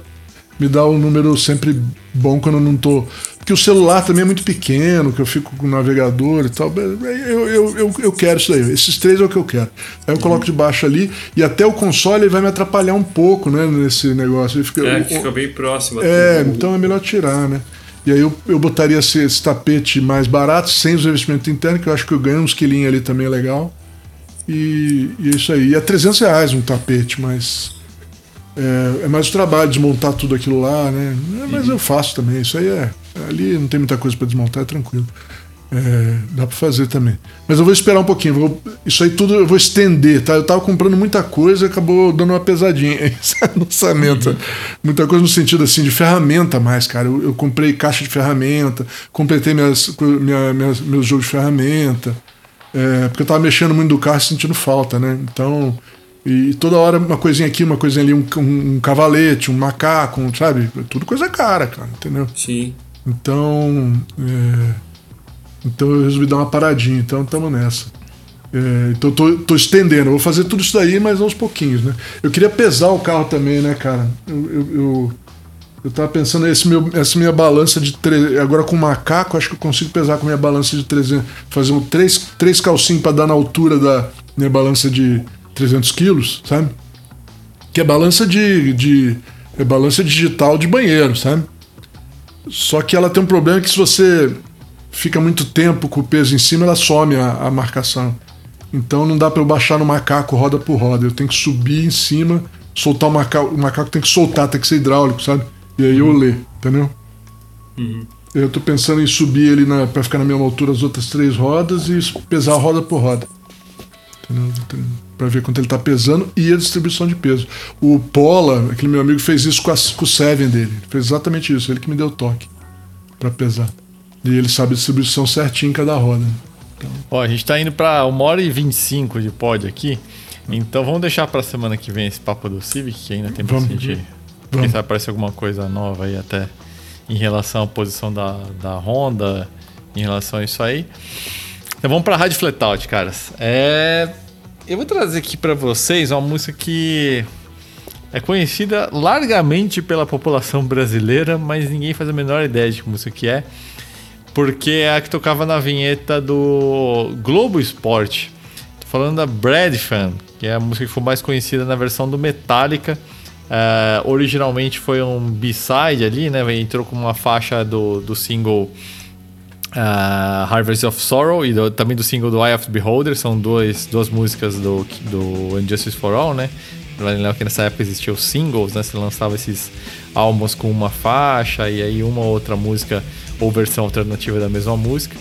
me dá um número sempre bom quando eu não tô. Porque o celular também é muito pequeno, que eu fico com o navegador e tal. Eu, eu, eu, eu quero isso daí. Esses três é o que eu quero. Aí eu coloco de baixo ali e até o console ele vai me atrapalhar um pouco, né? Nesse negócio. Ele fica, É, que fica bem próximo. é, então é melhor tirar, né? E aí eu, eu botaria esse, esse tapete mais barato, sem os revestimentos internos, que eu acho que eu ganho uns quilinhos ali também é legal. E, e é isso aí. E é 300 reais um tapete, mas é, é mais o trabalho desmontar tudo aquilo lá, né? É, mas eu faço também. Isso aí é. Ali não tem muita coisa para desmontar, é tranquilo. É, dá para fazer também. Mas eu vou esperar um pouquinho. vou- isso aí tudo eu vou estender, tá? Eu tava comprando muita coisa e acabou dando uma pesadinha esse lançamento. Muita coisa no sentido assim de ferramenta mais, cara. Eu, eu comprei caixa de ferramenta, completei minhas, minha, minhas, meus jogos de ferramenta. É, porque eu tava mexendo muito do carro sentindo falta, né? Então. E toda hora uma coisinha aqui, uma coisinha ali, um, um, um cavalete, um macaco, um, sabe? Tudo coisa cara, cara, entendeu? Sim. Então. é, então eu resolvi dar uma paradinha, então estamos nessa. É, então tô, tô estendendo, eu vou fazer tudo isso daí, mas aos pouquinhos, né? Eu queria pesar o carro também, né, cara? Eu, eu, eu, eu tava pensando, esse meu, essa minha balança de. Tre... Agora com macaco, acho que eu consigo pesar com a minha balança de 300. Fazer um três, três calcinhos para dar na altura da minha balança de 300 quilos, sabe? Que é balança de. de é balança digital de banheiro, sabe? Só que ela tem um problema que se você fica muito tempo com o peso em cima, ela some a, a marcação. Então não dá para eu baixar no macaco roda por roda. Eu tenho que subir em cima, soltar o macaco. O macaco tem que soltar, tem que ser hidráulico, sabe? E aí eu ler, entendeu? Eu tô pensando em subir ele na, pra ficar na mesma altura as outras três rodas e pesar roda por roda. Entendeu? Pra ver quanto ele tá pesando e a distribuição de peso. O Pola, aquele meu amigo, fez isso com, a, com o Seven dele. Ele fez exatamente isso, ele que me deu o toque pra pesar. E ele sabe a distribuição certinha em cada roda. Ó, a gente tá indo pra 1 hora e 25 de pod aqui. Então vamos deixar pra semana que vem esse papo do Civic, que ainda tem Vamos. bastante Quem sabe aparece alguma coisa nova aí até em relação à posição da, da Honda, em relação a isso aí. Então vamos para a Rádio Flatout, caras. É... Eu vou trazer aqui para vocês uma música que é conhecida largamente pela população brasileira, mas ninguém faz a menor ideia de que música que é, porque é a que tocava na vinheta do Globo Esporte. Tô falando da Brad Fan, que é a música que foi mais conhecida na versão do Metallica. Uh, originalmente foi um B-side ali, né? Entrou com uma faixa do, do single uh, Harvest of Sorrow e do, também do single do Eye of the Beholder. São dois, duas músicas do, do Injustice for All, né? Lembra que nessa época existiam singles, né? Você lançava esses álbuns com uma faixa e aí uma outra música ou versão alternativa da mesma música.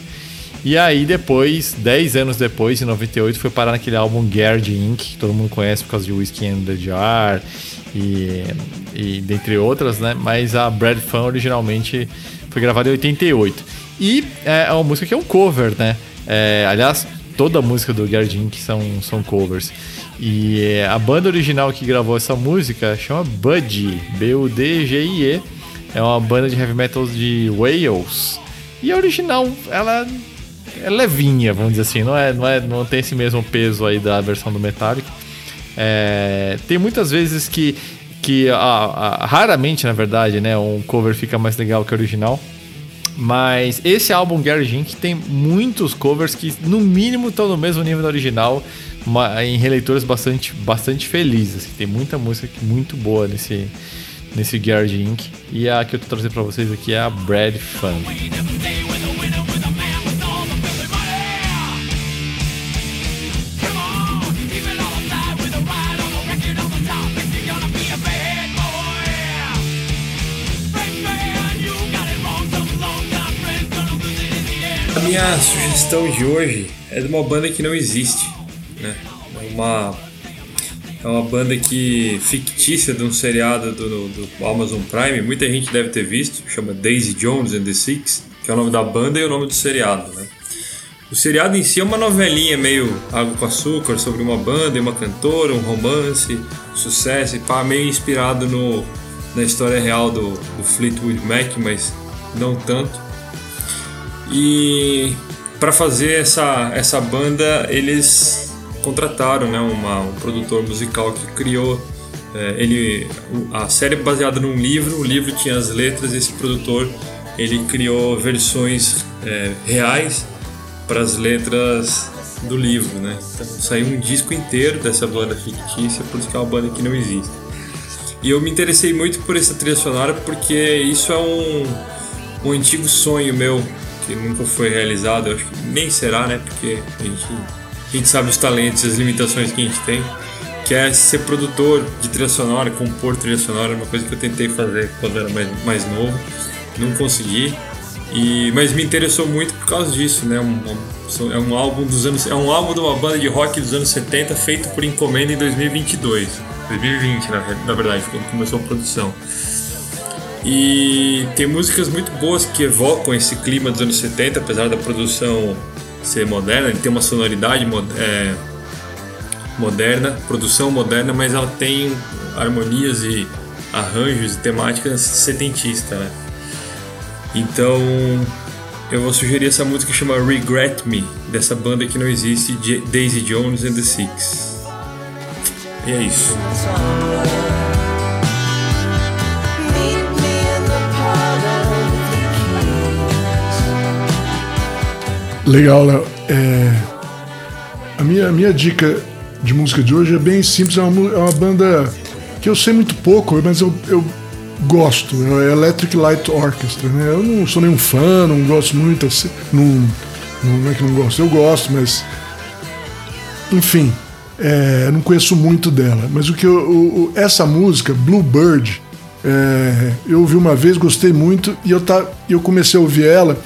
E aí depois, 10 anos depois, em 98, foi parar naquele álbum Gerd Inc., que todo mundo conhece por causa de Whiskey and the Jar e, e dentre outras, né? Mas a Brad Fan originalmente foi gravada em 88. E é, é uma música que é um cover, né? É, aliás, toda a música do Gerd Inc. são, são covers. E é, a banda original que gravou essa música chama Budgie, B-U-D-G-I-E. É uma banda de heavy metal de Wales. E a original, ela é levinha, vamos dizer assim, não é, não é, não tem esse mesmo peso aí da versão do Metallica. É, tem muitas vezes que que a, a, raramente, na verdade, né, um cover fica mais legal que o original. Mas esse álbum Gary Inc. tem muitos covers que, no mínimo, estão no mesmo nível do original, uma, em releituras bastante, bastante felizes. Tem muita música muito boa nesse, nesse Gary. E a que eu tô trazendo para vocês aqui é a Brad Fun. Minha sugestão de hoje é de uma banda que não existe, né? É uma, é uma banda que fictícia de um seriado do, do Amazon Prime, muita gente deve ter visto, chama Daisy Jones and the Six, que é o nome da banda e o nome do seriado, né? O seriado em si é uma novelinha meio água com açúcar sobre uma banda e uma cantora, um romance, sucesso e pá, meio inspirado no, na história real do, do Fleetwood Mac, mas não tanto. E para fazer essa, essa banda, eles contrataram né, uma, um produtor musical que criou. É, ele, a série é baseada num livro, o livro tinha as letras, esse produtor ele criou versões é, reais para as letras do livro, né? Então saiu um disco inteiro dessa banda fictícia, por isso que é uma banda que não existe. E eu me interessei muito por essa trilha sonora porque isso é um, um antigo sonho meu que nunca foi realizado, acho que nem será, né? Porque a gente, a gente sabe os talentos e as limitações que a gente tem, que é ser produtor de trilha sonora, compor trilha sonora, uma coisa que eu tentei fazer quando era mais, mais novo, não consegui. E, mas me interessou muito por causa disso, né? Um, é um álbum dos anos, é um álbum de uma banda de rock dos anos 70 feito por encomenda em 2022, 2020 na, na verdade, quando começou a produção. E tem músicas muito boas que evocam esse clima dos anos 70, apesar da produção ser moderna, ele tem uma sonoridade é, moderna, produção moderna, mas ela tem harmonias e arranjos e temáticas setentista, né? Então eu vou sugerir essa música que chama Regret Me, dessa banda que não existe, Daisy Jones and the Six. E é isso. Legal, Léo. É, a, minha, a minha dica de música de hoje é bem simples. É uma, é uma banda que eu sei muito pouco, mas eu, eu gosto. É Electric Light Orchestra. Né? Eu não sou nenhum fã, não gosto muito. Assim, não, não é que não gosto, eu gosto, mas. Enfim, é, não conheço muito dela. Mas o que eu, o, essa música, Bluebird, é, eu ouvi uma vez, gostei muito, e eu, tá, eu comecei a ouvir ela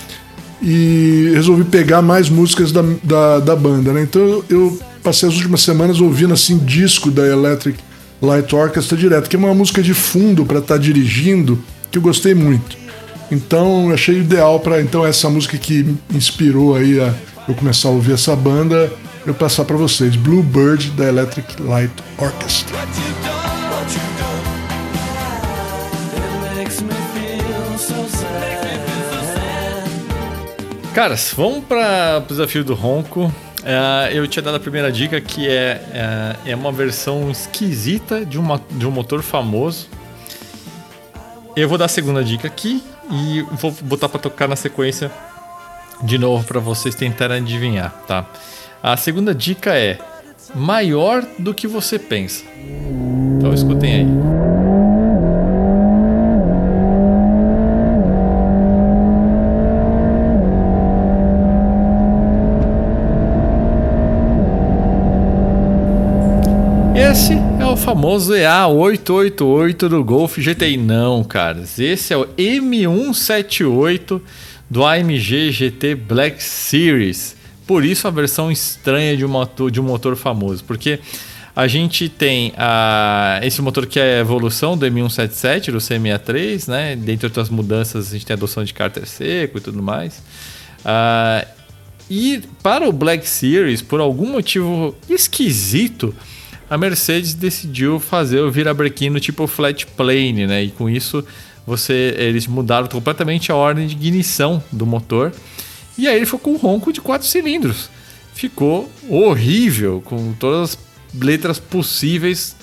e resolvi pegar mais músicas da, da, da banda, né? Então eu passei as últimas semanas ouvindo assim disco da Electric Light Orchestra direto, que é uma música de fundo para estar tá dirigindo, que eu gostei muito. Então achei ideal para então essa música que inspirou aí a eu começar a ouvir essa banda, eu passar para vocês, Bluebird da Electric Light Orchestra. Caras, vamos para o desafio do ronco. É, eu tinha dado a primeira dica que é, é, é, uma versão esquisita de, uma, de um motor famoso. Eu vou dar a segunda dica aqui e vou botar para tocar na sequência de novo para vocês tentarem adivinhar, tá? A segunda dica é maior do que você pensa. Então escutem aí. Esse é o famoso EA888 do Golf GTI. Não, caras. Esse é o M178 do AMG GT Black Series. Por isso a versão estranha de um motor, de um motor famoso. Porque a gente tem a, esse motor que é a evolução do M177, do C63, né? Dentre outras mudanças, a gente tem a adoção de cárter seco e tudo mais. Uh, e para o Black Series, por algum motivo esquisito, a Mercedes decidiu fazer o virabrequim no tipo flat plane, né? E com isso você eles mudaram completamente a ordem de ignição do motor. E aí ele ficou com um ronco de quatro cilindros. Ficou horrível, com todas as letras possíveis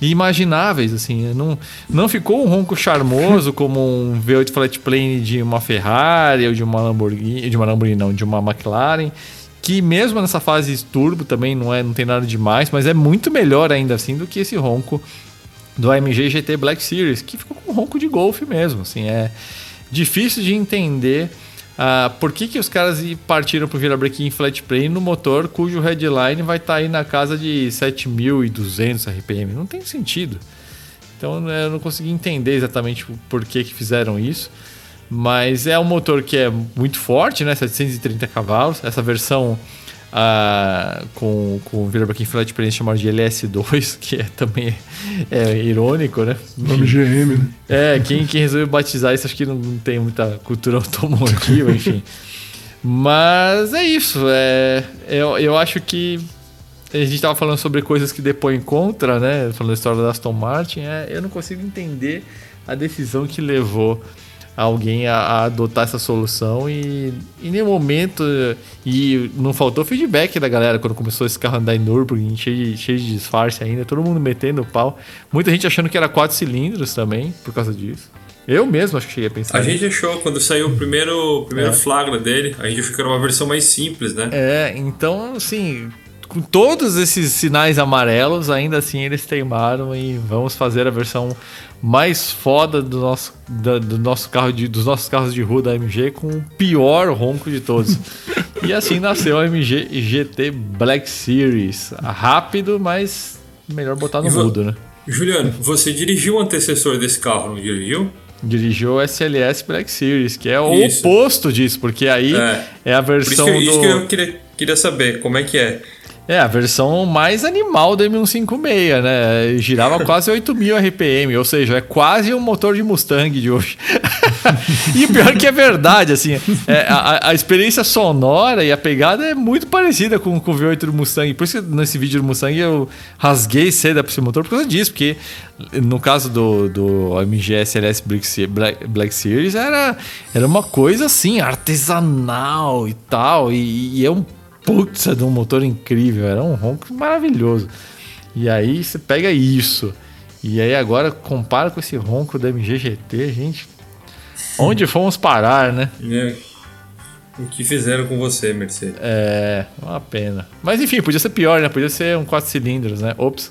e imagináveis, assim. Não, não ficou um ronco charmoso como um V8 flat plane de uma Ferrari ou de uma Lamborghini, de uma Lamborghini não, de uma McLaren que mesmo nessa fase turbo também não é não tem nada demais, mas é muito melhor ainda assim do que esse ronco do AMG GT Black Series, que ficou com um ronco de golfe mesmo, assim, é difícil de entender uh, por que, que os caras partiram para o virabrequim flat plane no motor cujo headline vai estar tá aí na casa de 7.200 RPM, não tem sentido. Então eu não consegui entender exatamente por que, que fizeram isso. Mas é um motor que é muito forte, né? 730 cavalos. Essa versão uh, com, com o Virabraquim Flat Experience chamado de LS2, que é também é irônico, né? Nome GM, né? É, quem, quem resolveu batizar isso acho que não, não tem muita cultura automotiva, enfim. Mas é isso. É, eu, eu acho que a gente estava falando sobre coisas que depõem contra, né? Falando da história da Aston Martin. É, eu não consigo entender a decisão que levou alguém a, a, adotar essa solução e em nenhum momento e não faltou feedback da galera quando começou esse carro a andar em Nürburgring cheio de, cheio de disfarce ainda, todo mundo metendo o pau, muita gente achando que era quatro cilindros também por causa disso. Eu mesmo acho que cheguei a pensar. A gente achou quando saiu o primeiro, primeiro é. flagra dele, a gente achou que era uma versão mais simples, né? É, então assim, com todos esses sinais amarelos, ainda assim eles teimaram e vamos fazer a versão mais foda do nosso, da, do nosso carro de, dos nossos carros de rua da MG com o pior ronco de todos. e assim nasceu a MG GT Black Series. Rápido, mas melhor botar no mudo, né? Juliano, você dirigiu o antecessor desse carro, não dirigiu? Dirigiu o SLS Black Series, que é o isso. oposto disso, porque aí é, é a versão isso que, do... Isso que eu queria, queria saber, como é que é? É, a versão mais animal do M156, né? Girava quase 8.000 RPM, ou seja, é quase um motor de Mustang de hoje. e o pior que é verdade, assim, é, a, a, experiência sonora e a pegada é muito parecida com, com o V8 do Mustang. Por isso que nesse vídeo do Mustang eu rasguei seda para esse motor por causa disso, porque no caso do, do AMG SLS Black, Black Series era, era uma coisa assim, artesanal e tal, e, e é um putz, é de um motor incrível, era um ronco maravilhoso. E aí você pega isso, e aí agora compara com esse ronco da MG GT, gente. Onde fomos parar, né? É. O que fizeram com você, Mercedes? É, uma pena. Mas enfim, podia ser pior, né? Podia ser um 4 cilindros, né? Ops.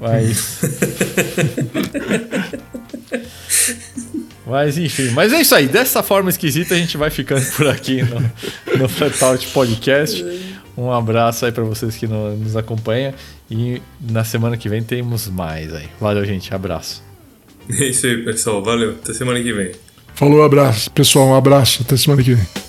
Mas. Mas enfim, mas é isso aí. Dessa forma esquisita a gente vai ficando por aqui no, no Flatout Podcast. Um abraço aí para vocês que nos acompanham e na semana que vem temos mais aí. Valeu, gente. Abraço. É isso aí, pessoal. Valeu. Até semana que vem. Falou, abraço. Pessoal, um abraço. Até semana que vem.